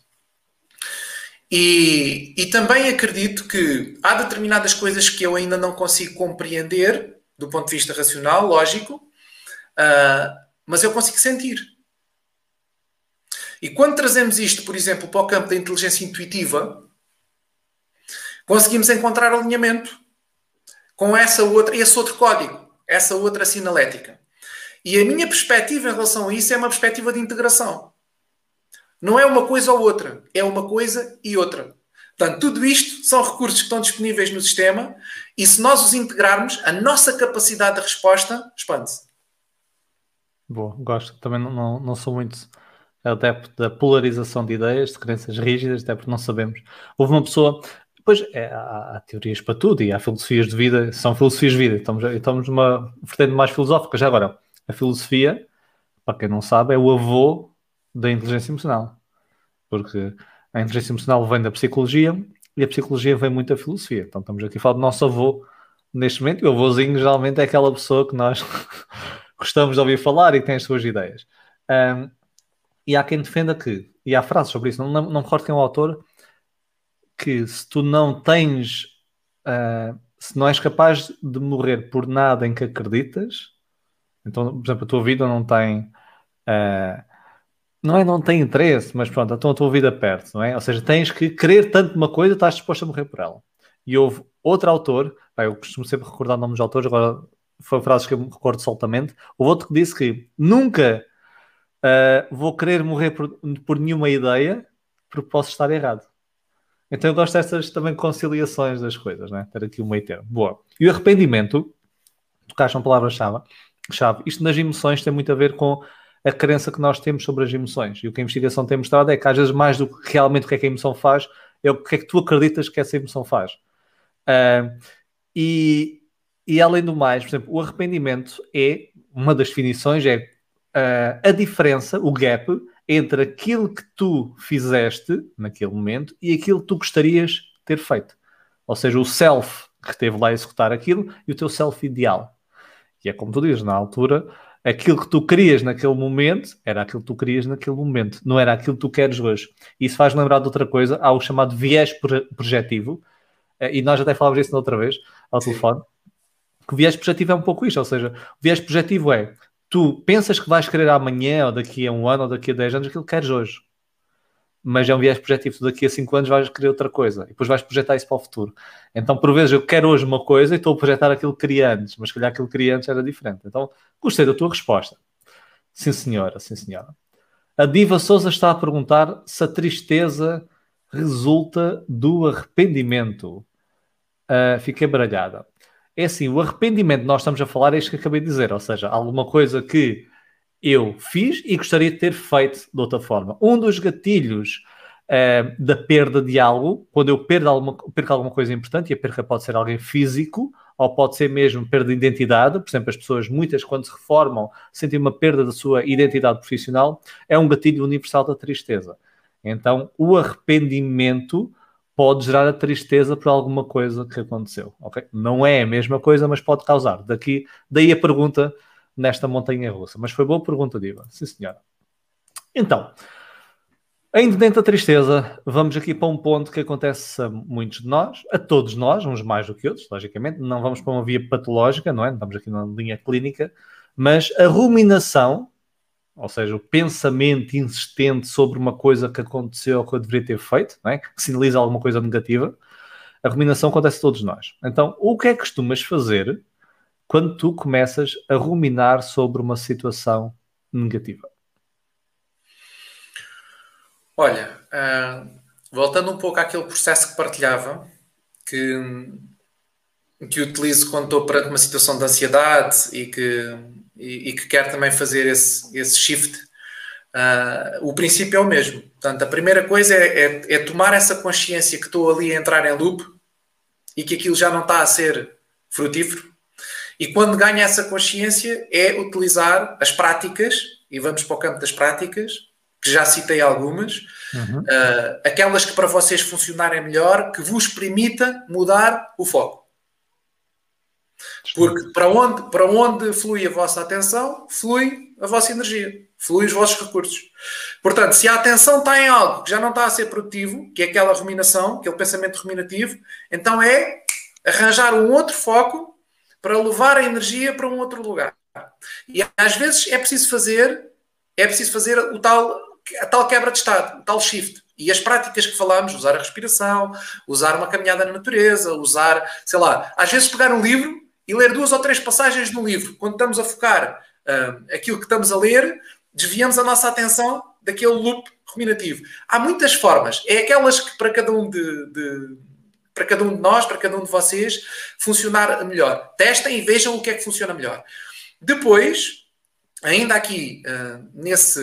E, e também acredito que há determinadas coisas que eu ainda não consigo compreender do ponto de vista racional, lógico, uh, mas eu consigo sentir. E quando trazemos isto, por exemplo, para o campo da inteligência intuitiva, conseguimos encontrar alinhamento com essa outra, esse outro código, essa outra sinalética. E a minha perspectiva em relação a isso é uma perspectiva de integração. Não é uma coisa ou outra, é uma coisa e outra. Portanto, tudo isto são recursos que estão disponíveis no sistema e se nós os integrarmos, a nossa capacidade de resposta expande-se. Boa, gosto. Também não, não, não, sou muito adepto da polarização de ideias, de crenças rígidas, até porque não sabemos. Houve uma pessoa. Pois é, há, há, teorias para tudo e há filosofias de vida, são filosofias de vida. Estamos, estamos numa vertente mais filosófica. Já agora, a filosofia, para quem não sabe, é o avô da inteligência emocional. Porque a inteligência emocional vem da psicologia e a psicologia vem muito da filosofia. Então estamos aqui a falar do nosso avô neste momento, e o avôzinho geralmente é aquela pessoa que nós gostamos de ouvir falar e tem as suas ideias. Um, e há quem defenda que, e há frases sobre isso, não, não, não recordo quem é o autor, que se tu não tens uh, se não és capaz de morrer por nada em que acreditas, então, por exemplo, a tua vida não tem. Uh, não é não tem interesse, mas pronto, então a tua vida perde, não é? Ou seja, tens que querer tanto uma coisa, estás disposto a morrer por ela. E houve outro autor, eu costumo sempre recordar nomes de autores, agora foi frases que eu me recordo soltamente. Houve outro que disse que nunca uh, vou querer morrer por, por nenhuma ideia, porque posso estar errado. Então eu gosto dessas também conciliações das coisas, né? Ter aqui um meio termo. Boa. E o arrependimento, tocaste uma palavra-chave, chave. Isto nas emoções tem muito a ver com a crença que nós temos sobre as emoções. E o que a investigação tem mostrado é que às vezes mais do que realmente o que é que a emoção faz, é o que é que tu acreditas que essa emoção faz. Uh, e, e além do mais, por exemplo, o arrependimento é, uma das definições é uh, a diferença, o gap, entre aquilo que tu fizeste naquele momento e aquilo que tu gostarias ter feito. Ou seja, o self que esteve lá a executar aquilo e o teu self ideal. E é como tu dizes, na altura, aquilo que tu querias naquele momento era aquilo que tu querias naquele momento, não era aquilo que tu queres hoje. Isso faz lembrar de outra coisa, há o chamado viés projetivo, eh, e nós até falávamos disso outra vez ao Sim. telefone, que o viés projetivo é um pouco isto, ou seja, o viés projetivo é tu pensas que vais querer amanhã, ou daqui a um ano, ou daqui a 10 anos, aquilo que queres hoje. Mas é um viés projetivo, tu daqui a 5 anos vais querer outra coisa, e depois vais projetar isso para o futuro. Então, por vezes, eu quero hoje uma coisa e estou a projetar aquilo que queria antes, mas se calhar aquilo que queria antes era diferente. Então, gostei da tua resposta. Sim, senhora, sim, senhora. A Diva Souza está a perguntar se a tristeza resulta do arrependimento. Uh, fiquei baralhada. É assim, o arrependimento nós estamos a falar é isto que acabei de dizer, ou seja, alguma coisa que eu fiz e gostaria de ter feito de outra forma. Um dos gatilhos uh, da perda de algo, quando eu perdo alguma, perco alguma coisa importante, e a perca pode ser alguém físico, ou pode ser mesmo perda de identidade, por exemplo, as pessoas, muitas, quando se reformam, sentem uma perda da sua identidade profissional, é um gatilho universal da tristeza. Então, o arrependimento pode gerar a tristeza por alguma coisa que aconteceu. Okay? Não é a mesma coisa, mas pode causar. Daqui, daí a pergunta nesta montanha russa. Mas foi boa pergunta, Diva. Sim, senhora. Então, ainda dentro da tristeza, vamos aqui para um ponto que acontece a muitos de nós, a todos nós, uns mais do que outros, logicamente. Não vamos para uma via patológica, não é? Não estamos aqui na linha clínica, mas a ruminação ou seja, o pensamento insistente sobre uma coisa que aconteceu ou que eu deveria ter feito, é? que sinaliza alguma coisa negativa, a ruminação acontece a todos nós. Então, o que é que costumas fazer quando tu começas a ruminar sobre uma situação negativa? Olha, uh, voltando um pouco àquele processo que partilhava, que, que utilizo quando estou perante uma situação de ansiedade e que e, e que quer também fazer esse, esse shift, uh, o princípio é o mesmo. Portanto, a primeira coisa é, é, é, tomar essa consciência que estou ali a entrar em loop e que aquilo já não está a ser frutífero. E quando ganha essa consciência é utilizar as práticas, e vamos para o campo das práticas, que já citei algumas, uhum. uh, aquelas que para vocês funcionarem melhor, que vos permita mudar o foco. Porque para onde, para onde flui a vossa atenção, flui a vossa energia, flui os vossos recursos. Portanto, se a atenção está em algo que já não está a ser produtivo, que é aquela ruminação, aquele pensamento ruminativo, então é arranjar um outro foco para levar a energia para um outro lugar. E às vezes é preciso fazer, é preciso fazer o tal, a tal quebra de estado, tal shift. E as práticas que falámos, usar a respiração, usar uma caminhada na natureza, usar, sei lá, às vezes pegar um livro e ler duas ou três passagens no livro, quando estamos a focar uh, aquilo que estamos a ler, desviamos a nossa atenção daquele loop ruminativo. Há muitas formas, é aquelas que para cada um de, de para cada um de nós, para cada um de vocês, funcionar melhor. Testem e vejam o que é que funciona melhor. Depois, ainda aqui uh, nesse,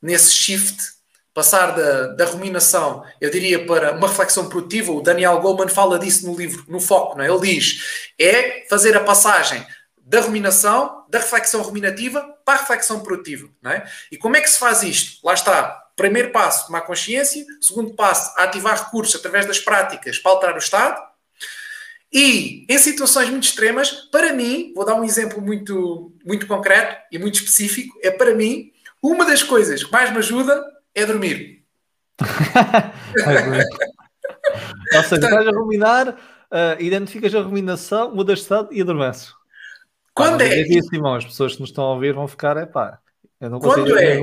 nesse shift passar da, da ruminação, eu diria, para uma reflexão produtiva. O Daniel Goleman fala disso no livro, no Foco, não é? Ele diz: é fazer a passagem da ruminação, da reflexão ruminativa para a reflexão produtiva, não é? E como é que se faz isto? Lá está. Primeiro passo, tomar consciência. Segundo passo, ativar recursos através das práticas para alterar o estado. E em situações muito extremas, para mim, vou dar um exemplo muito, muito concreto e muito específico, é para mim, uma das coisas que mais me ajuda é dormir. Ou seja, estás a ruminar, uh, identificas a ruminação, mudas de estado e adormeces. Quando é? Aqui, Simão, as pessoas que nos estão a ouvir vão ficar, é pá, eu não consigo Quando é?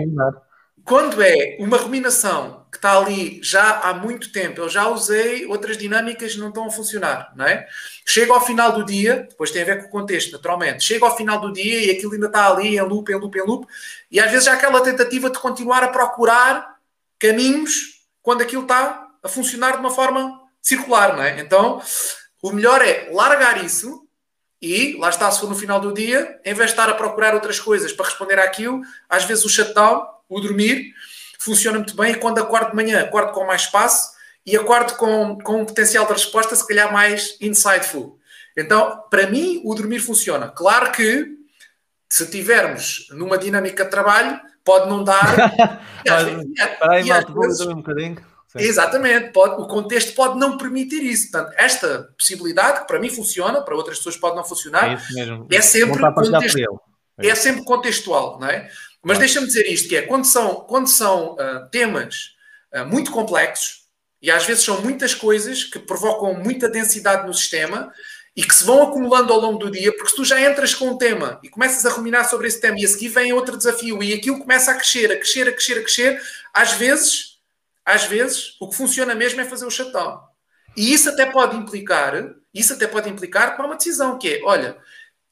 Quando é uma ruminação que está ali já há muito tempo, eu já usei outras dinâmicas não estão a funcionar, não é? Chega ao final do dia, depois tem a ver com o contexto, naturalmente, chega ao final do dia e aquilo ainda está ali em loop, em loop, em loop, e às vezes há aquela tentativa de continuar a procurar caminhos quando aquilo está a funcionar de uma forma circular, não é? Então, o melhor é largar isso e, lá está, se for no final do dia, em vez de estar a procurar outras coisas para responder àquilo, às vezes o shutdown, o dormir, funciona muito bem e quando acordo de manhã, acordo com mais espaço e acordo com, com um potencial de resposta se calhar mais insightful. Então, para mim, o dormir funciona. Claro que, se tivermos numa dinâmica de trabalho, pode não dar. Espera aí, Malta, vou um bocadinho. Sim. Exatamente, pode, o contexto pode não permitir isso. Portanto, esta possibilidade, que para mim funciona, para outras pessoas pode não funcionar, é, é sempre, contexto, é. é sempre contextual, não é? Mas deixa-me dizer isto, que é, quando são, quando são uh, temas uh, muito complexos, e às vezes são muitas coisas que provocam muita densidade no sistema e que se vão acumulando ao longo do dia, porque se tu já entras com um tema e começas a ruminar sobre esse tema e a seguir vem outro desafio e aquilo começa a crescer, a crescer, a crescer, a crescer, às vezes, às vezes, o que funciona mesmo é fazer o shutdown. E isso até pode implicar, isso até pode implicar para uma decisão, que é, olha,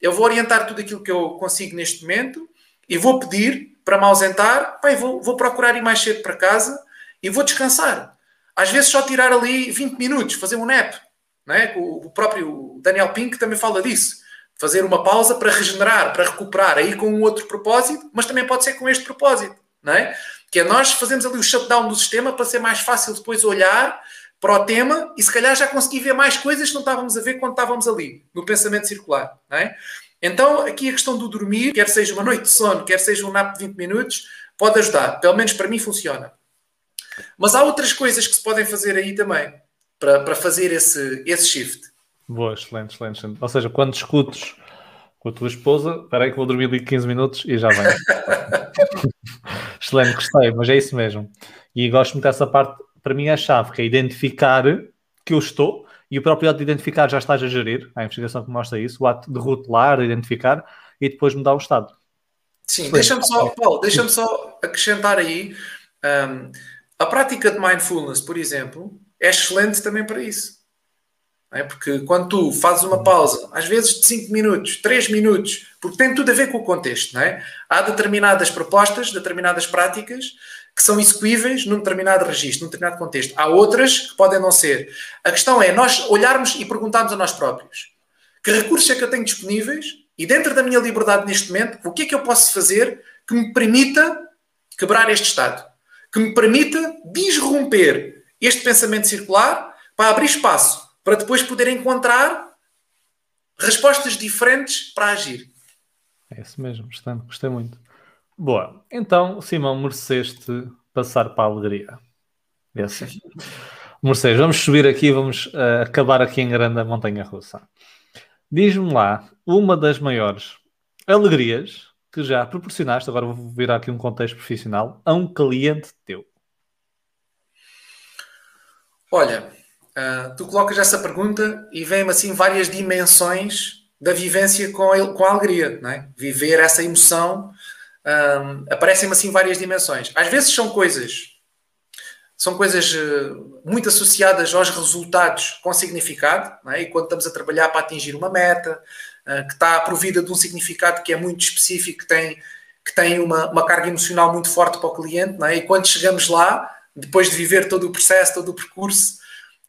eu vou orientar tudo aquilo que eu consigo neste momento e vou pedir para me ausentar, pá, vou, vou procurar ir mais cedo para casa e vou descansar. Às vezes só tirar ali 20 minutos, fazer um nap. Não é? O, o próprio Daniel Pink também fala disso. Fazer uma pausa para regenerar, para recuperar, aí com um outro propósito, mas também pode ser com este propósito. Não é? Que é nós fazemos ali o shutdown do sistema para ser mais fácil depois olhar para o tema e se calhar já conseguir ver mais coisas que não estávamos a ver quando estávamos ali, no pensamento circular. Não é? Então, aqui a questão do dormir, quer seja uma noite de sono, quer seja um nap de 20 minutos, pode ajudar. Pelo menos para mim funciona. Mas há outras coisas que se podem fazer aí também para, para fazer esse, esse shift. Boa, excelente, excelente, excelente. Ou seja, quando discutes com a tua esposa, espera aí que vou dormir ali 15 minutos e já vem. excelente, gostei, mas é isso mesmo. E gosto muito dessa parte, para mim é a chave, que é identificar que eu estou e o próprio ato de identificar já estás a gerir, a investigação que mostra isso, o ato de rotelar, identificar e depois mudar o estado. Sim, deixa-me só, Paulo, deixa-me só acrescentar aí um, a prática de mindfulness, por exemplo, é excelente também para isso. É? Porque quando tu fazes uma pausa, às vezes de 5 minutos, 3 minutos, porque tem tudo a ver com o contexto, não é? Há determinadas propostas, determinadas práticas que são execuíveis num determinado registro, num determinado contexto. Há outras que podem não ser. A questão é nós olharmos e perguntarmos a nós próprios que recursos é que eu tenho disponíveis e dentro da minha liberdade neste momento, o que é que eu posso fazer que me permita quebrar este estado, que me permita disromper este pensamento circular para abrir espaço, para depois poder encontrar respostas diferentes para agir. É isso mesmo, gostei muito. Boa. Então, Simão, mereceste passar para a alegria. É assim. Mercedes, vamos subir aqui, vamos uh, acabar aqui em grande a montanha russa. Diz-me lá uma das maiores alegrias que já proporcionaste, agora vou virar aqui um contexto profissional, a um cliente teu. Olha, uh, tu colocas essa pergunta e vem-me assim várias dimensões da vivência com a, com a alegria, não é? Viver essa emoção um, aparecem-me assim várias dimensões. Às vezes são coisas, são coisas uh, muito associadas aos resultados com significado, é? e quando estamos a trabalhar para atingir uma meta, uh, que está provida de um significado que é muito específico, que tem, que tem uma, uma carga emocional muito forte para o cliente, é? e quando chegamos lá, depois de viver todo o processo, todo o percurso,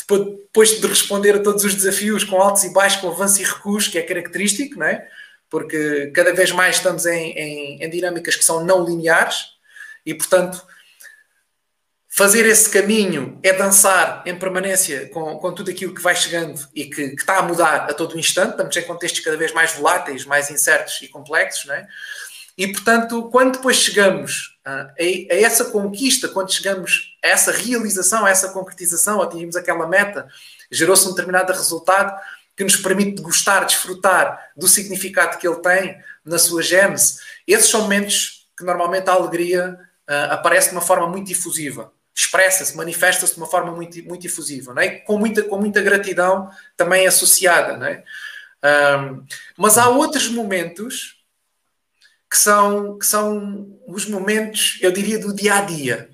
depois de responder a todos os desafios com altos e baixos, com avanço e recuos, que é característico, não é? Porque cada vez mais estamos em, em, em dinâmicas que são não lineares e, portanto, fazer esse caminho é dançar em permanência com, com tudo aquilo que vai chegando e que, que, está a mudar a todo instante. Estamos em contextos cada vez mais voláteis, mais incertos e complexos, não é? E, portanto, quando depois chegamos a, a, essa conquista, quando chegamos a essa realização, a essa concretização, atingimos aquela meta, gerou-se um determinado resultado, que nos permite gostar, desfrutar do significado que ele tem na sua gênese. Esses são momentos que normalmente a alegria uh, aparece de uma forma muito difusiva. expressa-se, manifesta-se de uma forma muito, muito efusiva, não é? com, muita, com muita gratidão também associada. Não é? Um, mas há outros momentos que são, que são os momentos, eu diria, do dia a dia,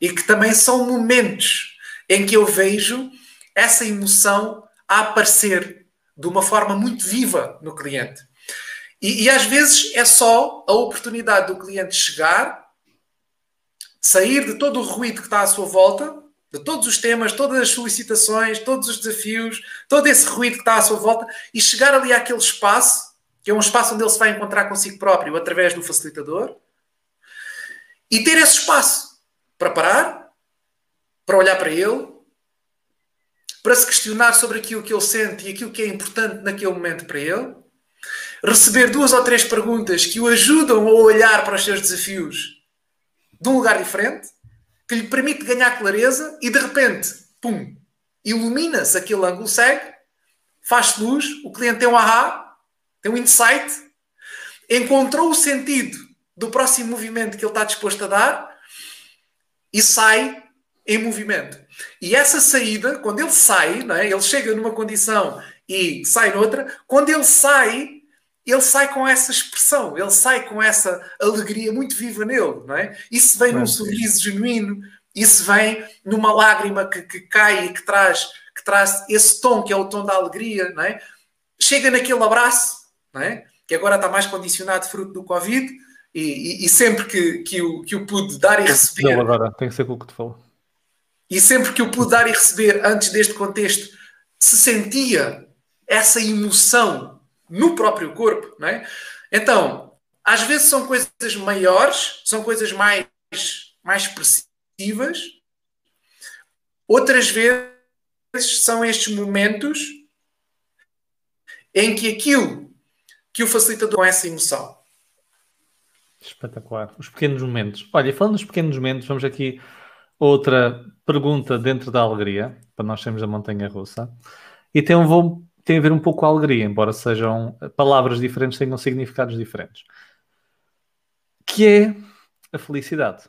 e que também são momentos em que eu vejo essa emoção a aparecer de uma forma muito viva no cliente. E, e às vezes é só a oportunidade do cliente chegar sair de todo o ruído que está à sua volta, de todos os temas, todas as solicitações, todos os desafios, todo esse ruído que está à sua volta e chegar ali àquele espaço, que é um espaço onde ele se vai encontrar consigo próprio através do facilitador, e ter esse espaço para parar, para olhar para ele, para se questionar sobre aquilo que ele sente e aquilo que é importante naquele momento para ele, receber duas ou três perguntas que o ajudam a olhar para os seus desafios de um lugar diferente, que lhe permite ganhar clareza e de repente, pum, ilumina-se aquele ângulo cego, faz-se luz, o cliente tem um aha, tem um insight, encontrou o sentido do próximo movimento que ele está disposto a dar e sai em movimento. E essa saída, quando ele sai, não é? ele chega numa condição e sai noutra, quando ele sai, ele sai com essa expressão, ele sai com essa alegria muito viva nele, não é? Isso vem num sorriso genuíno, isso vem numa lágrima que, que cai e que traz, que traz esse tom que é o tom da alegria, não é? Chega naquele abraço, não é? Que agora está mais condicionado fruto do Covid e, e, e sempre que, que, o, que o pude dar e receber. Não, agora tem que ser com o que te falou. E sempre que o pude dar e receber antes deste contexto, se sentia essa emoção no próprio corpo, não é? Então, às vezes são coisas maiores, são coisas mais, mais expressivas, outras vezes são estes momentos em que aquilo que o facilitador com essa emoção. Espetacular. Os pequenos momentos. Olha, falando dos pequenos momentos, vamos aqui outra pergunta dentro da alegria, para nós sermos da montanha russa. E tem um voo tem a ver um pouco com a alegria, embora sejam palavras diferentes, tenham significados diferentes. Que é a felicidade.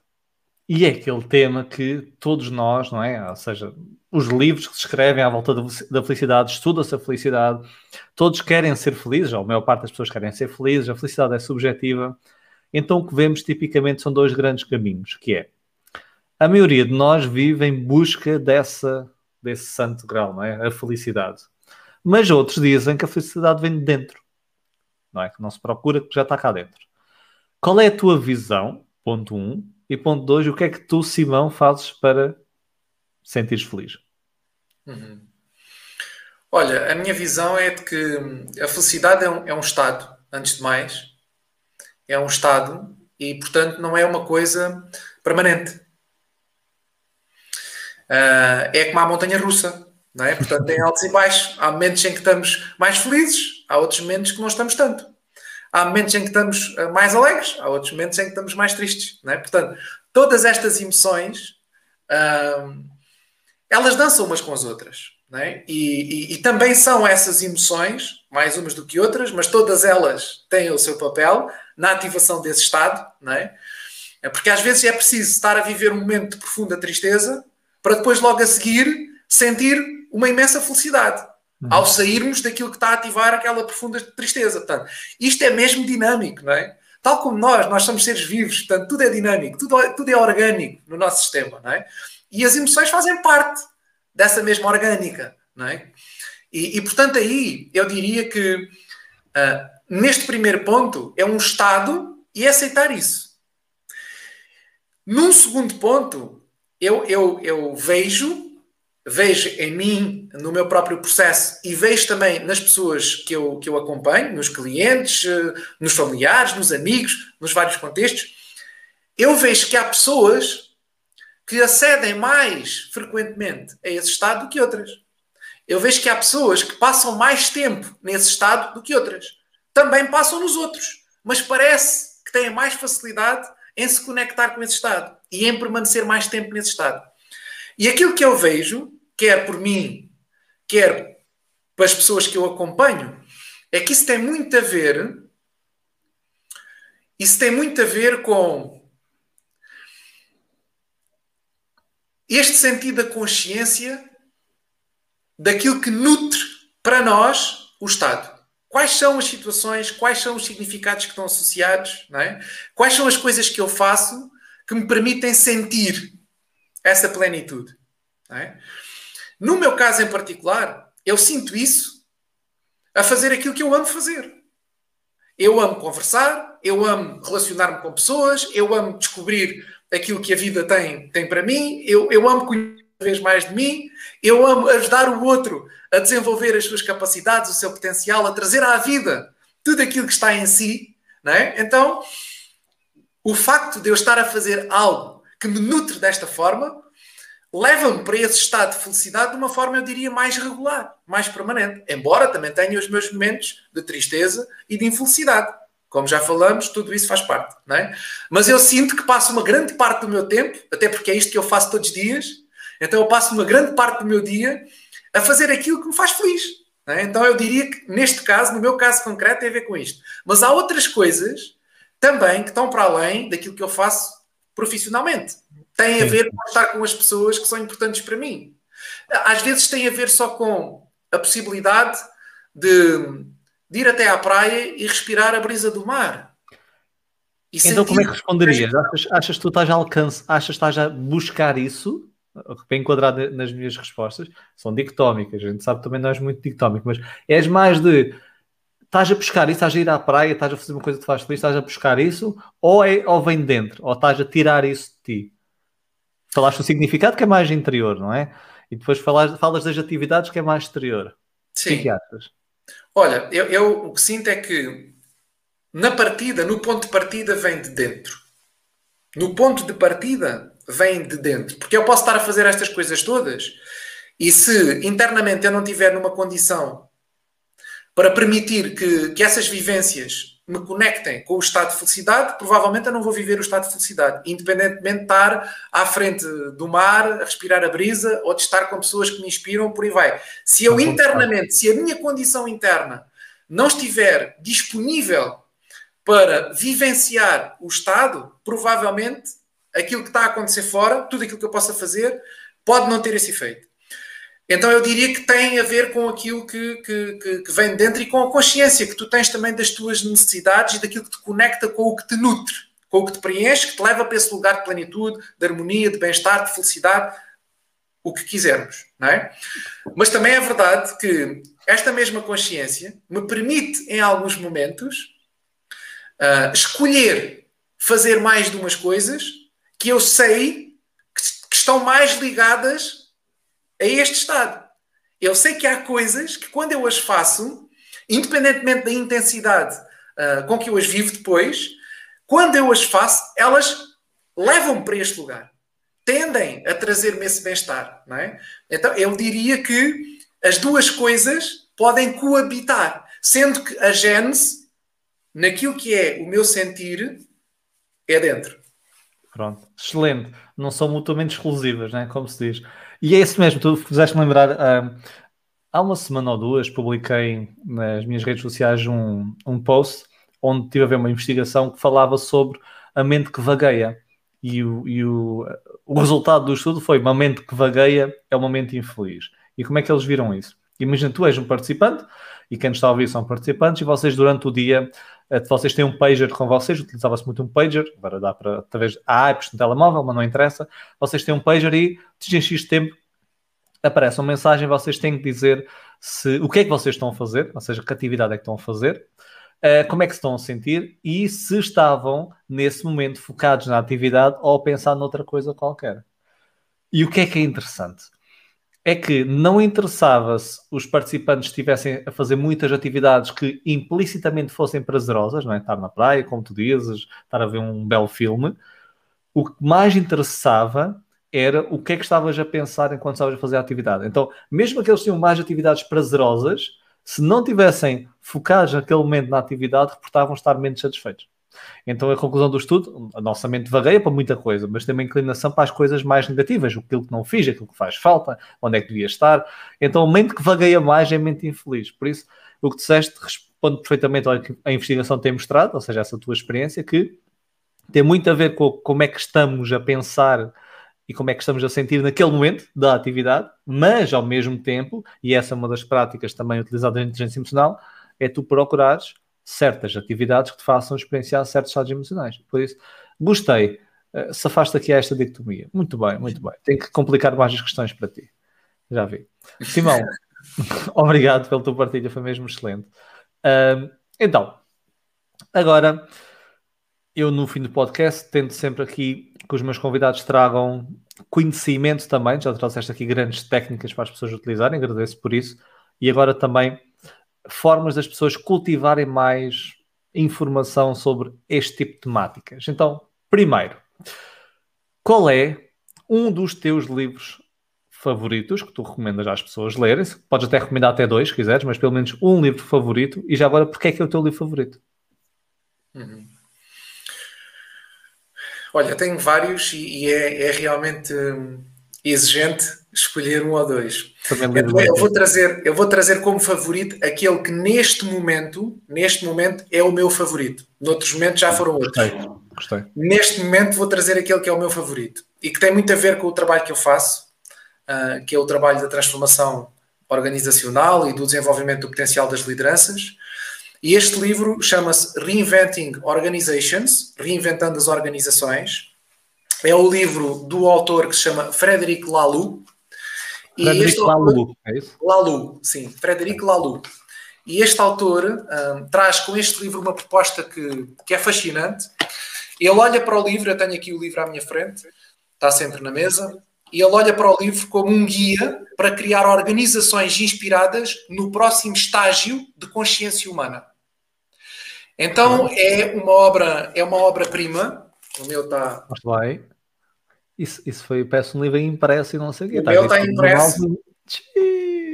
E é aquele tema que todos nós, não é? Ou seja, os livros que se escrevem à volta da felicidade, estuda-se a felicidade, todos querem ser felizes, ou a maior parte das pessoas querem ser felizes, a felicidade é subjetiva. Então o que vemos tipicamente são dois grandes caminhos, que é a maioria de nós vive em busca dessa, desse santo grau, não é? A felicidade. Mas outros dizem que a felicidade vem de dentro. Não é? Que não se procura, que já está cá dentro. Qual é a tua visão? Ponto 1. Um. E ponto 2, o que é que tu, Simão, fazes para sentires feliz? Uhum. Olha, a minha visão é de que a felicidade é um, é um estado, antes de mais. É um estado e, portanto, não é uma coisa permanente. Uh, é como a montanha russa. Não é? Portanto, tem altos e baixos. Há momentos em que estamos mais felizes, há outros momentos que não estamos tanto. Há momentos em que estamos eh, mais alegres, há outros momentos em que estamos mais tristes. Não é? Portanto, todas estas emoções hum, elas dançam umas com as outras. Não é? E, e, e, também são essas emoções, mais umas do que outras, mas todas elas têm o seu papel na ativação desse estado, não é? é porque às vezes é preciso estar a viver um momento de profunda tristeza para depois logo a seguir sentir uma imensa felicidade uhum. ao sairmos daquilo que está a ativar aquela profunda tristeza. Portanto, isto é mesmo dinâmico, não é? Tal como nós, nós somos seres vivos, portanto, tudo é dinâmico, tudo, tudo é orgânico no nosso sistema, não é? E as emoções fazem parte dessa mesma orgânica, não é? E, e portanto, aí eu diria que uh, neste primeiro ponto é um estado e é aceitar isso. Num segundo ponto, eu, eu, eu vejo vejo em mim, no meu próprio processo e vejo também nas pessoas que eu, que eu acompanho, nos clientes, eh, nos familiares, nos amigos, nos vários contextos, eu vejo que há pessoas que acedem mais frequentemente a esse estado do que outras. Eu vejo que há pessoas que passam mais tempo nesse estado do que outras. Também passam nos outros, mas parece que têm mais facilidade em se conectar com esse estado e em permanecer mais tempo nesse estado. E aquilo que eu vejo quer por mim, quer para as pessoas que eu acompanho, é que isso tem muito a ver. Isso tem muito a ver com este sentido da consciência daquilo que nutre para nós o Estado. Quais são as situações, quais são os significados que estão associados, é? quais são as coisas que eu faço que me permitem sentir essa plenitude. É? No meu caso em particular, eu sinto isso a fazer aquilo que eu amo fazer. Eu amo conversar, eu amo relacionar-me com pessoas, eu amo descobrir aquilo que a vida tem, tem para mim, eu, eu amo conhecer vez mais de mim, eu amo ajudar o outro a desenvolver as suas capacidades, o seu potencial, a trazer à vida tudo aquilo que está em si, é? Então, o facto de eu estar a fazer algo que me nutre desta forma leva-me para esse estado de felicidade de uma forma, eu diria, mais regular, mais permanente. Embora também tenha os meus momentos de tristeza e de infelicidade. Como já falamos, tudo isso faz parte, não é? Mas eu sinto que passo uma grande parte do meu tempo, até porque é isto que eu faço todos os dias, então eu passo uma grande parte do meu dia a fazer aquilo que me faz feliz. É? Então eu diria que neste caso, no meu caso concreto, tem a ver com isto. Mas há outras coisas também que estão para além daquilo que eu faço profissionalmente. Tem a ver com estar com as pessoas que são importantes para mim. Às vezes tem a ver só com a possibilidade de, de ir até à praia e respirar a brisa do mar. E então, como é que responderias? Achas, achas que tu estás a alcance, achas que estás a buscar isso? para enquadrar nas minhas respostas, são dicotómicas. A gente sabe que também não és muito dicotómico, mas és mais de estás a buscar isso, estás a ir à praia, estás a fazer uma coisa que te faz feliz, estás a buscar isso, ou, é, ou vem de dentro, ou estás a tirar isso de ti. Falaste o significado que é mais interior, não é? E depois falas, falas das atividades que é mais exterior. Sim. O que, é que achas? Olha, eu, eu o que sinto é que na partida, no ponto de partida, vem de dentro. No ponto de partida, vem de dentro. Porque eu posso estar a fazer estas coisas todas e se internamente eu não estiver numa condição para permitir que, que essas vivências me conectem com o estado de felicidade, provavelmente eu não vou viver o estado de felicidade, independentemente de estar à frente do mar, a respirar a brisa ou de estar com pessoas que me inspiram, por aí vai. Se eu internamente, se a minha condição interna não estiver disponível para vivenciar o estado, provavelmente aquilo que está a acontecer fora, tudo aquilo que eu possa fazer, pode não ter esse efeito. Então eu diria que tem a ver com aquilo que, que, que, que vem dentro e com a consciência que tu tens também das tuas necessidades e daquilo que te conecta com o que te nutre, com o que te preenche, que te leva para esse lugar de plenitude, de harmonia, de bem-estar, de felicidade, o que quisermos, não é? Mas também é verdade que esta mesma consciência me permite, em alguns momentos, uh, escolher fazer mais de umas coisas que eu sei que, estão mais ligadas a este estado. Eu sei que há coisas que quando eu as faço, independentemente da intensidade uh, com que eu as vivo depois, quando eu as faço, elas levam-me para este lugar. Tendem a trazer-me esse bem-estar. É? Então, eu diria que as duas coisas podem coabitar, sendo que a gênese, naquilo que é o meu sentir, é dentro. Pronto, excelente. Não são mutuamente exclusivas, né? como se diz. E é isso mesmo, tu fizeste-me lembrar. Uh, há uma semana ou duas publiquei nas minhas redes sociais um, um post onde tive a ver uma investigação que falava sobre a mente que vagueia. E, o, e o, o resultado do estudo foi uma mente que vagueia é uma mente infeliz. E como é que eles viram isso? Imagina, tu és um participante e quem está a ouvir são participantes e vocês durante o dia eh, vocês têm um pager com vocês, utilizava-se muito um pager, agora dá para, através de apps no telemóvel, mas não interessa. Vocês têm um pager e de X tempo aparece uma mensagem, vocês têm que dizer se, o que é que vocês estão a fazer, ou seja, que atividade é que estão a fazer, uh, como é que se estão a sentir e se estavam nesse momento focados na atividade ou a pensar noutra coisa qualquer. E o que é que é interessante? É que não interessava se os participantes estivessem a fazer muitas atividades que implicitamente fossem prazerosas, não é? Estar na praia, como tu dizes, estar a ver um belo filme. O que mais interessava era o que é que estavas a pensar enquanto estavas a fazer a atividade. Então, mesmo que eles tinham mais atividades prazerosas, se não tivessem focados naquele momento na atividade, reportavam estar menos satisfeitos. Então a conclusão do estudo, a nossa mente vagueia para muita coisa, mas tem uma inclinação para as coisas mais negativas, aquilo que não fiz, aquilo que faz falta, onde é que devia estar. Então a mente que vagueia mais é a mente infeliz. Por isso, o que disseste responde perfeitamente ao que a investigação tem mostrado, ou seja, essa tua experiência, que tem muito a ver com como é que estamos a pensar e como é que estamos a sentir naquele momento da atividade, mas ao mesmo tempo, e essa é uma das práticas também utilizadas na inteligência emocional, é tu procurares certas atividades que te façam experienciar certos estados emocionais. Por isso, gostei. Uh, se afasta aqui a esta dicotomia. Muito bem, muito bem. Tenho que complicar mais as questões para ti. Já vi. Simão, obrigado pela tua partilha, foi mesmo excelente. Uh, então, agora, eu no fim do podcast tento sempre aqui que os meus convidados tragam conhecimento também. Já trouxeste aqui grandes técnicas para as pessoas utilizarem, agradeço por isso. E agora também formas das pessoas cultivarem mais informação sobre este tipo de temáticas. Então, primeiro, qual é um dos teus livros favoritos que tu recomendas às pessoas lerem? Podes até recomendar até dois, se quiseres, mas pelo menos um livro favorito. E já agora, porque é que é o teu livro favorito? Uhum. Olha, tenho vários e, e é, é, realmente hum, exigente escolher um ou dois. Então, eu vou trazer, eu vou trazer como favorito aquele que neste momento, neste momento é o meu favorito. Noutros momentos já foram outros. Gostei, gostei. Neste momento vou trazer aquele que é o meu favorito e que tem muito a ver com o trabalho que eu faço, uh, que é o trabalho da transformação organizacional e do desenvolvimento do potencial das lideranças. E este livro chama-se Reinventing Organizations, Reinventando as Organizações. É o livro do autor que se chama Frederic Laloux. Frederic Laloux, é isso? Laloux, sim, Frederic Laloux. E este autor um, traz com este livro uma proposta que, que é fascinante. Ele olha para o livro, eu tenho aqui o livro à minha frente, está sempre na mesa, e ele olha para o livro como um guia para criar organizações inspiradas no próximo estágio de consciência humana. Então é uma obra, é uma obra-prima. O meu está. Vai. Isso, isso foi, peço um livro impresso e não sei o quê. O meu está impresso.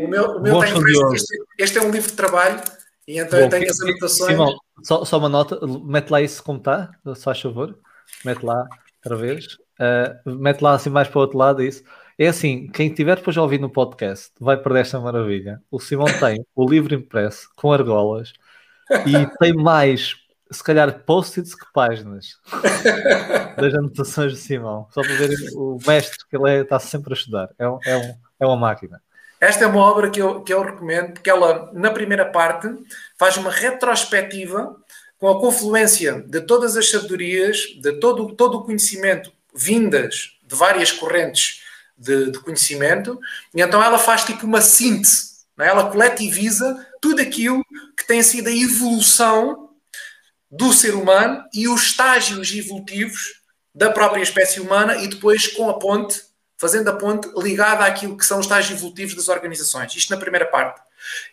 O meu, o meu está impresso. Este, este, é um livro de trabalho e então Bom, eu tenho as anotações. Simão, só, só uma nota, mete lá isso como está, se faz favor. Mete lá outra vez. Uh, mete lá assim mais para o outro lado isso. É assim, quem tiver depois a ouvir no podcast vai perder esta maravilha. O Simão tem o livro impresso com argolas e tem mais, se calhar, post-its que páginas das anotações de Simão. Só para verem o mestre que ele é, está sempre a estudar. É, um, é, um, é uma máquina. Esta é uma obra que eu, que eu recomendo, porque ela, na primeira parte, faz uma retrospectiva com a confluência de todas as sabedorias, de todo, todo o conhecimento vindas de várias correntes de, de conhecimento, e então ela faz tipo uma síntese é? Ela coletiviza tudo aquilo que tem sido a evolução do ser humano e os estágios evolutivos da própria espécie humana e depois com a ponte, fazendo a ponte ligada àquilo que são os estágios evolutivos das organizações. Isto na primeira parte.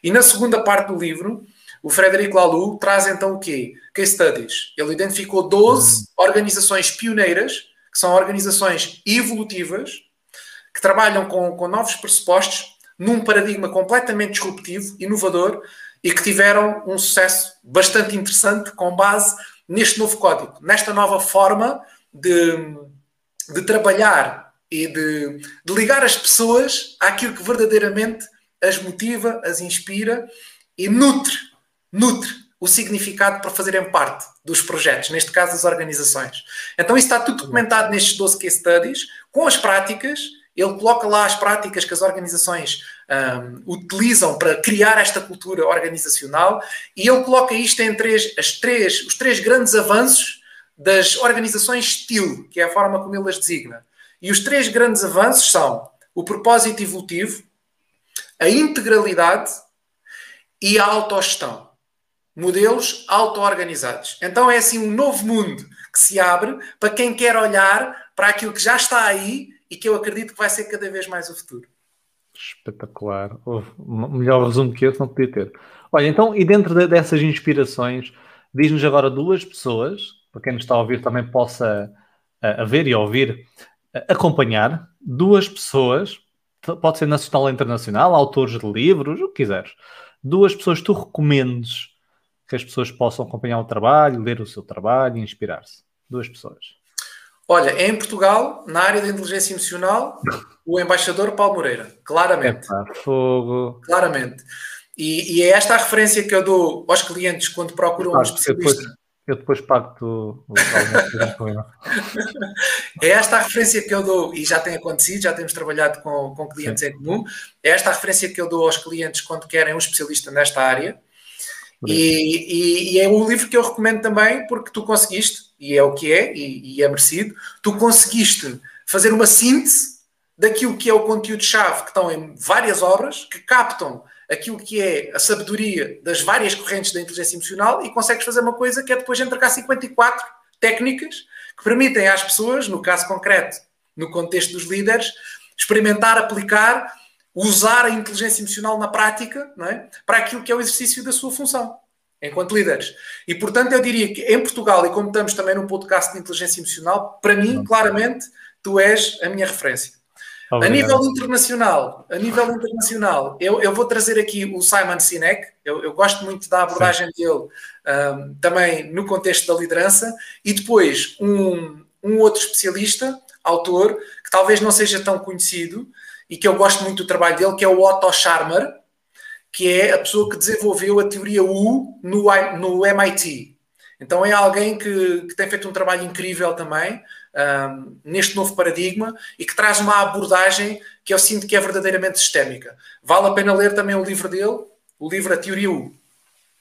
E na segunda parte do livro, o Frederico Laloux traz então o quê? Case studies. Ele identificou 12 organizações pioneiras, que são organizações evolutivas, que trabalham com, com novos pressupostos num paradigma completamente disruptivo, inovador e que tiveram um sucesso bastante interessante com base neste novo código, nesta nova forma de, de trabalhar e de, de ligar as pessoas àquilo que verdadeiramente as motiva, as inspira e nutre, nutre o significado para fazerem parte dos projetos, neste caso das organizações. Então isso está tudo documentado nestes 12 case studies, com as práticas, ele coloca lá as práticas que as organizações um, utilizam para criar esta cultura organizacional e ele coloca isto em três, as três, os três grandes avanços das organizações estilo, que é a forma como ele as designa. E os três grandes avanços são o propósito evolutivo, a integralidade e a autogestão. Modelos auto-organizados. Então é assim um novo mundo que se abre para quem quer olhar para aquilo que já está aí e que eu acredito que vai ser cada vez mais o futuro. Espetacular. Oh, melhor resumo que esse não podia ter. Olha, então, e dentro de, dessas inspirações, diz-nos agora duas pessoas, para quem nos está a ouvir também possa a, a ver e a ouvir, a, acompanhar, duas pessoas, pode ser nacional ou internacional, autores de livros, o que quiseres, duas pessoas que tu recomendes que as pessoas possam acompanhar o trabalho, ler o seu trabalho e inspirar-se. Duas pessoas. Olha, em Portugal, na área da inteligência emocional, o embaixador Paulo Moreira, claramente. Epa, fogo. Claramente. E, e, é esta a referência que eu dou aos clientes quando procuram um especialista. Depois, Eu depois pago o É esta a referência que eu dou, e já tem acontecido, já temos trabalhado com, com clientes Sim. em comum. É esta a referência que eu dou aos clientes quando querem um especialista nesta área. E, e, e, é um livro que eu recomendo também porque tu conseguiste, e é o que é, e, e é merecido, tu conseguiste fazer uma síntese daquilo que é o conteúdo-chave que estão em várias obras, que captam aquilo que é a sabedoria das várias correntes da inteligência emocional e consegues fazer uma coisa que é depois entregar 54 técnicas que permitem às pessoas, no caso concreto, no contexto dos líderes, experimentar, aplicar, usar a inteligência emocional na prática é? para aquilo que é o exercício da sua função enquanto líderes. E, portanto, eu diria que em Portugal, e como estamos também num podcast de inteligência emocional, para mim, claramente, tu és a minha referência. Obrigado. A nível internacional, a nível internacional, eu, eu vou trazer aqui o Simon Sinek. Eu, eu gosto muito da abordagem Sim. dele um, também no contexto da liderança. E depois um, um outro especialista, autor, que talvez não seja tão conhecido e que eu gosto muito do trabalho dele, que é o Otto Scharmer, que é a pessoa que desenvolveu a teoria U no, no MIT. Então é alguém que, que tem feito um trabalho incrível também um, neste novo paradigma e que traz uma abordagem que eu sinto que é verdadeiramente sistémica. Vale a pena ler também o livro dele, o livro A Teoria U.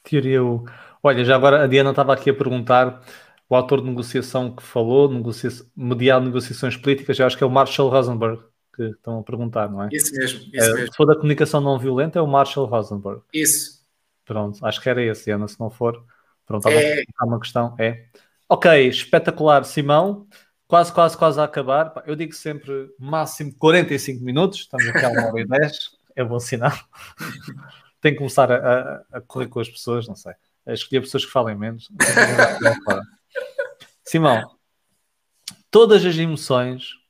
Teoria U. Olha, já agora a Diana estava aqui a perguntar, o autor de negociação que falou, negocia mediar negociações políticas, eu acho que é o Marshall Rosenberg que estão a perguntar, não é? Isso mesmo, isso é, mesmo. Se for da comunicação não violenta, é o Marshall Rosenberg. Isso. Pronto, acho que era esse, Diana, se não for. Pronto, é... uma questão. É. Ok, espetacular, Simão quase, quase, quase a acabar. Eu digo sempre máximo 45 minutos, estamos aqui a uma hora e 10, é bom sinal. Tenho que começar a, a, a, correr com as pessoas, não sei, a escolher pessoas que falem menos. Simão, todas as emoções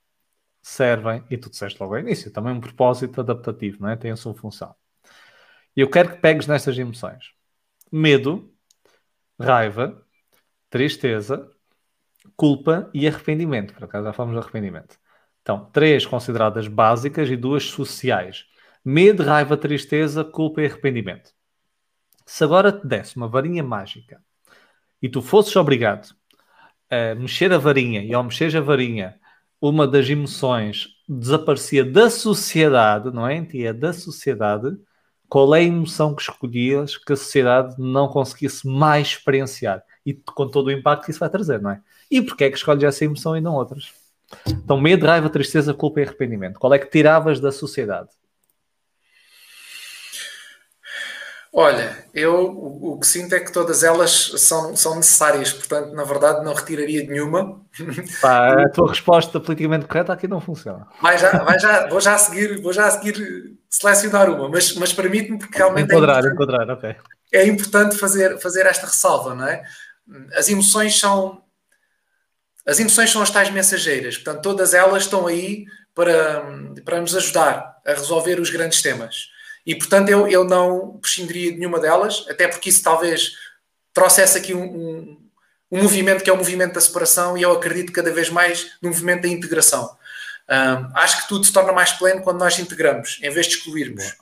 servem, e tu disseste logo ao início, também um propósito adaptativo, não é? Tem a sua função. E eu quero que pegues nestas emoções: medo, raiva, tristeza, culpa e arrependimento. Por acaso já falamos de arrependimento. Então, três consideradas básicas e duas sociais: medo, raiva, tristeza, culpa e arrependimento. Se agora te desse uma varinha mágica e tu fosses obrigado a mexer a varinha e ao mexer a varinha, uma das emoções desaparecia da sociedade, não é? É da sociedade. Qual é a emoção que escolhias que a sociedade não conseguisse mais experienciar? E com todo o impacto que isso vai trazer, não é? E porquê é que escolhes essa emoção e não outras? Então, medo, raiva, tristeza, culpa e arrependimento. Qual é que tiravas da sociedade? Olha, eu o, o, que sinto é que todas elas são, são necessárias, portanto, na verdade, não retiraria nenhuma. Pá, a tua resposta politicamente correta aqui não funciona. Vai já, vai já, vou já a seguir, vou já seguir selecionar uma, mas, mas permite-me porque realmente enquadrar, é enquadrar, ok. É importante fazer, fazer esta ressalva, não é? As emoções são as emoções são as tais mensageiras, portanto, todas elas estão aí para, para nos ajudar a resolver os grandes temas. E, portanto, eu, eu não prescindiria de nenhuma delas, até porque isso talvez trouxesse aqui um, um, um movimento que é o movimento da separação e eu acredito cada vez mais no movimento da integração. Um, acho que tudo se torna mais pleno quando nós integramos, em vez de excluirmos.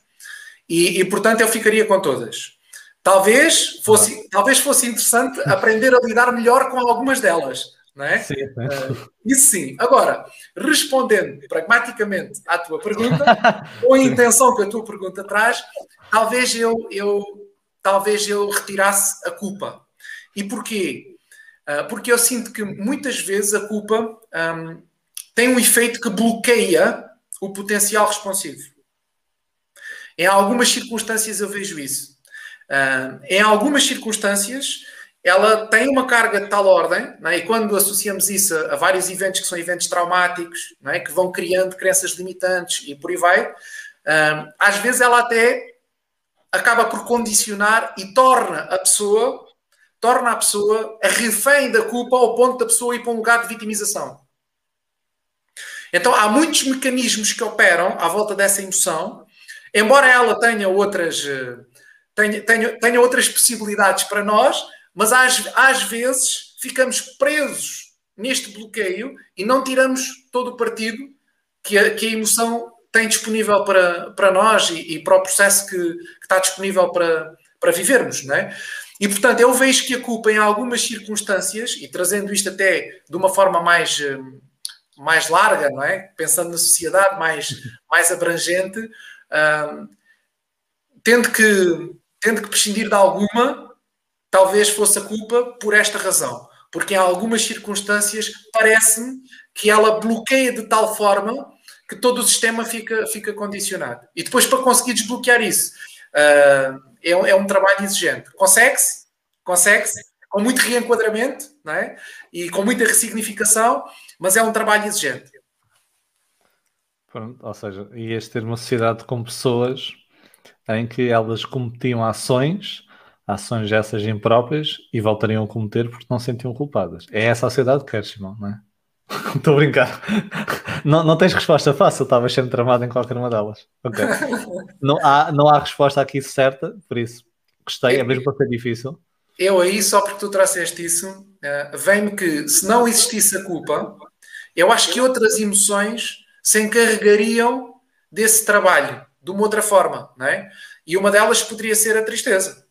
E, e portanto, eu ficaria com todas. Talvez fosse, talvez fosse interessante aprender a lidar melhor com algumas delas não é? Sim, uh, isso sim. Agora, respondendo pragmaticamente à tua pergunta, com a intenção que a tua pergunta traz, talvez eu, eu, talvez eu retirasse a culpa. E porquê? Uh, porque eu sinto que muitas vezes a culpa um, tem um efeito que bloqueia o potencial responsivo. Em algumas circunstâncias eu vejo isso. Uh, em algumas circunstâncias ela tem uma carga de tal ordem, é? e quando associamos isso a, vários eventos que são eventos traumáticos, é? que vão criando crenças limitantes e por aí vai, um, às vezes ela até acaba por condicionar e torna a pessoa torna a pessoa a refém da culpa ao ponto da pessoa ir para um lugar de vitimização. Então há muitos mecanismos que operam à volta dessa emoção, embora ela tenha outras eh, tenha, tenha, tenha outras possibilidades para nós, mas às, às vezes ficamos presos neste bloqueio e não tiramos todo o partido que a, que a emoção tem disponível para, para nós e, e para o processo que, que, está disponível para, para vivermos, não é? E, portanto, eu vejo que a culpa, em algumas circunstâncias, e trazendo isto até de uma forma mais, eh, mais larga, não é? Pensando na sociedade mais, mais abrangente, uh, tendo, que, tendo que prescindir de alguma, talvez fosse a culpa por esta razão. Porque em algumas circunstâncias parece-me que ela bloqueia de tal forma que todo o sistema fica, fica condicionado. E depois, para conseguir desbloquear isso, uh, é, é, um trabalho exigente. Consegue-se? Consegue-se? Com muito reenquadramento não é? e com muita ressignificação, mas é um trabalho exigente. Pronto, ou seja, ias ter uma sociedade com pessoas em que elas cometiam ações, ações essas impróprias, e voltariam a cometer porque não se sentiam culpadas. É essa a sociedade que queres, Simão, não é? Estou a brincar. Não, não tens resposta fácil, estavas sempre tramado em qualquer uma delas. Não há, não há resposta aqui certa, por isso gostei, é mesmo para ser difícil. Eu aí, só porque tu trouxeste isso, uh, vem-me que se não existisse a culpa, eu acho que outras emoções se encarregariam desse trabalho de uma outra forma, não é? E uma delas poderia ser a tristeza,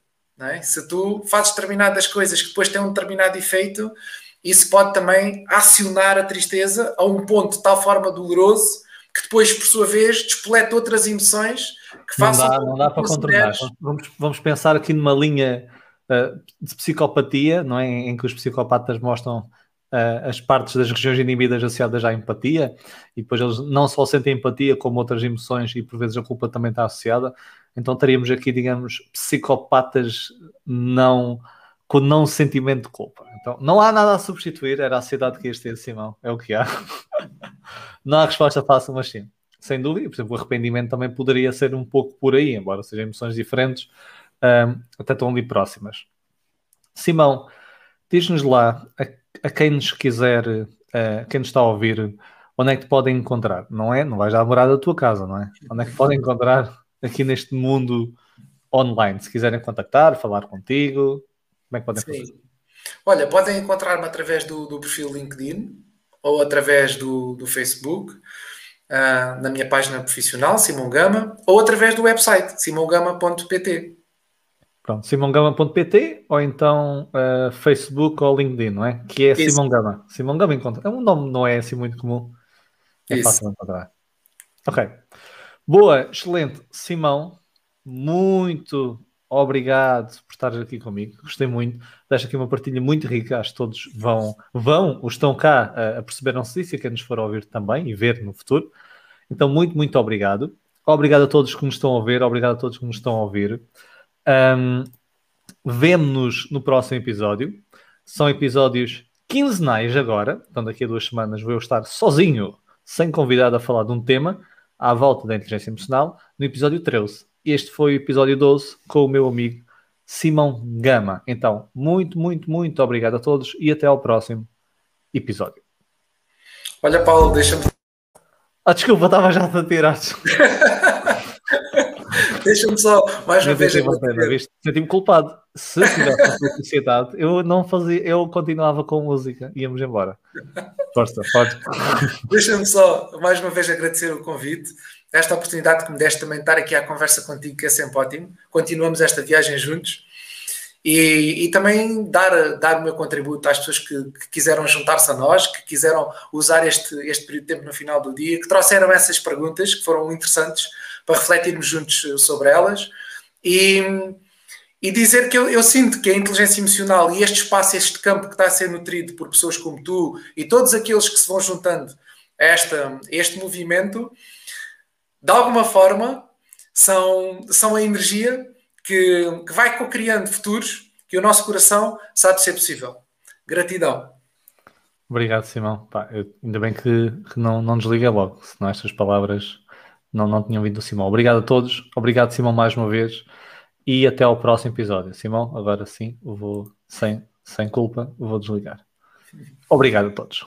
é? Se tu fazes determinadas coisas que depois têm um determinado efeito, isso pode também acionar a tristeza a um ponto de tal forma doloroso que depois, por sua vez, despoleta outras emoções que façam. Não dá, não dá para contornar. Vamos, vamos pensar aqui numa linha uh, de psicopatia, não é? Em, que os psicopatas mostram uh, as partes das regiões inibidas associadas à empatia e depois eles não só sentem empatia, como outras emoções e por vezes a culpa também está associada. Então teríamos aqui, digamos, psicopatas não com não sentimento de culpa. Então, não há nada a substituir, era a cidade que este ter, Simão, é o que há. não há resposta fácil, mas sim. Sem dúvida, por exemplo, o arrependimento também poderia ser um pouco por aí, embora sejam emoções diferentes, um, até estão ali próximas. Simão, diz-nos lá, a, a, quem nos quiser, a quem nos está a ouvir, onde é que te podem encontrar? Não é? Não vais à morada da tua casa, não é? Onde é que podem encontrar aqui neste mundo online? Se quiserem contactar, falar contigo, como é que podem Sim. fazer? Olha, podem encontrar-me através do, do, perfil LinkedIn ou através do, do Facebook, uh, na minha página profissional, Simão Gama, ou através do website, simongama.pt. Pronto, simongama.pt ou então uh, Facebook ou LinkedIn, não é? Que é Isso. Simão Gama. Simão Gama encontra. É um nome não é assim muito comum. É Isso. fácil encontrar. Ok. Boa, excelente. Simão, muito obrigado por estar aqui comigo. Gostei muito. Deixa aqui uma partilha muito rica. Acho que todos vão, vão, ou estão cá a, a perceberam-se disso e quem nos for ouvir também e ver no futuro. Então, muito, muito obrigado. Obrigado a todos que nos estão a ver. Obrigado a todos que nos estão a ouvir. Um, Vemo-nos no próximo episódio. São episódios quinzenais agora. Então, daqui a duas semanas vou eu estar sozinho, sem convidado, a falar de um tema à volta da inteligência emocional no episódio 13. Este foi o episódio 12 com o meu amigo Simão Gama. Então, muito, muito, muito obrigado a todos e até ao próximo episódio. Olha, Paulo, deixa-me. Ah, desculpa, estava já a tirar. deixa-me só mais uma vez. Senti-me culpado. Se tivesse publicidade, eu não fazia, eu continuava com música, íamos embora. Força, pode. Deixa-me só mais uma vez agradecer o convite esta oportunidade que me deste também de estar aqui à conversa contigo, que é sempre ótimo. Continuamos esta viagem juntos. E, e também dar, dar o meu contributo às pessoas que, que quiseram juntar-se a nós, que quiseram usar este, este período de tempo no final do dia, que trouxeram essas perguntas que foram interessantes para refletirmos juntos sobre elas. E, e dizer que eu, eu, sinto que a inteligência emocional e este espaço, este campo que está a ser nutrido por pessoas como tu e todos aqueles que se vão juntando a, esta, este movimento, de alguma forma, são, são a energia que, que vai co-criando futuros que o nosso coração sabe ser possível. Gratidão. Obrigado, Simão. Pá, eu, ainda bem que, que não, não desliguei logo, senão estas palavras não, não tinham vindo do Simão. Obrigado a todos, obrigado, Simão, mais uma vez, e até ao próximo episódio. Simão, agora sim, vou, sem, sem culpa, vou desligar. Obrigado a todos.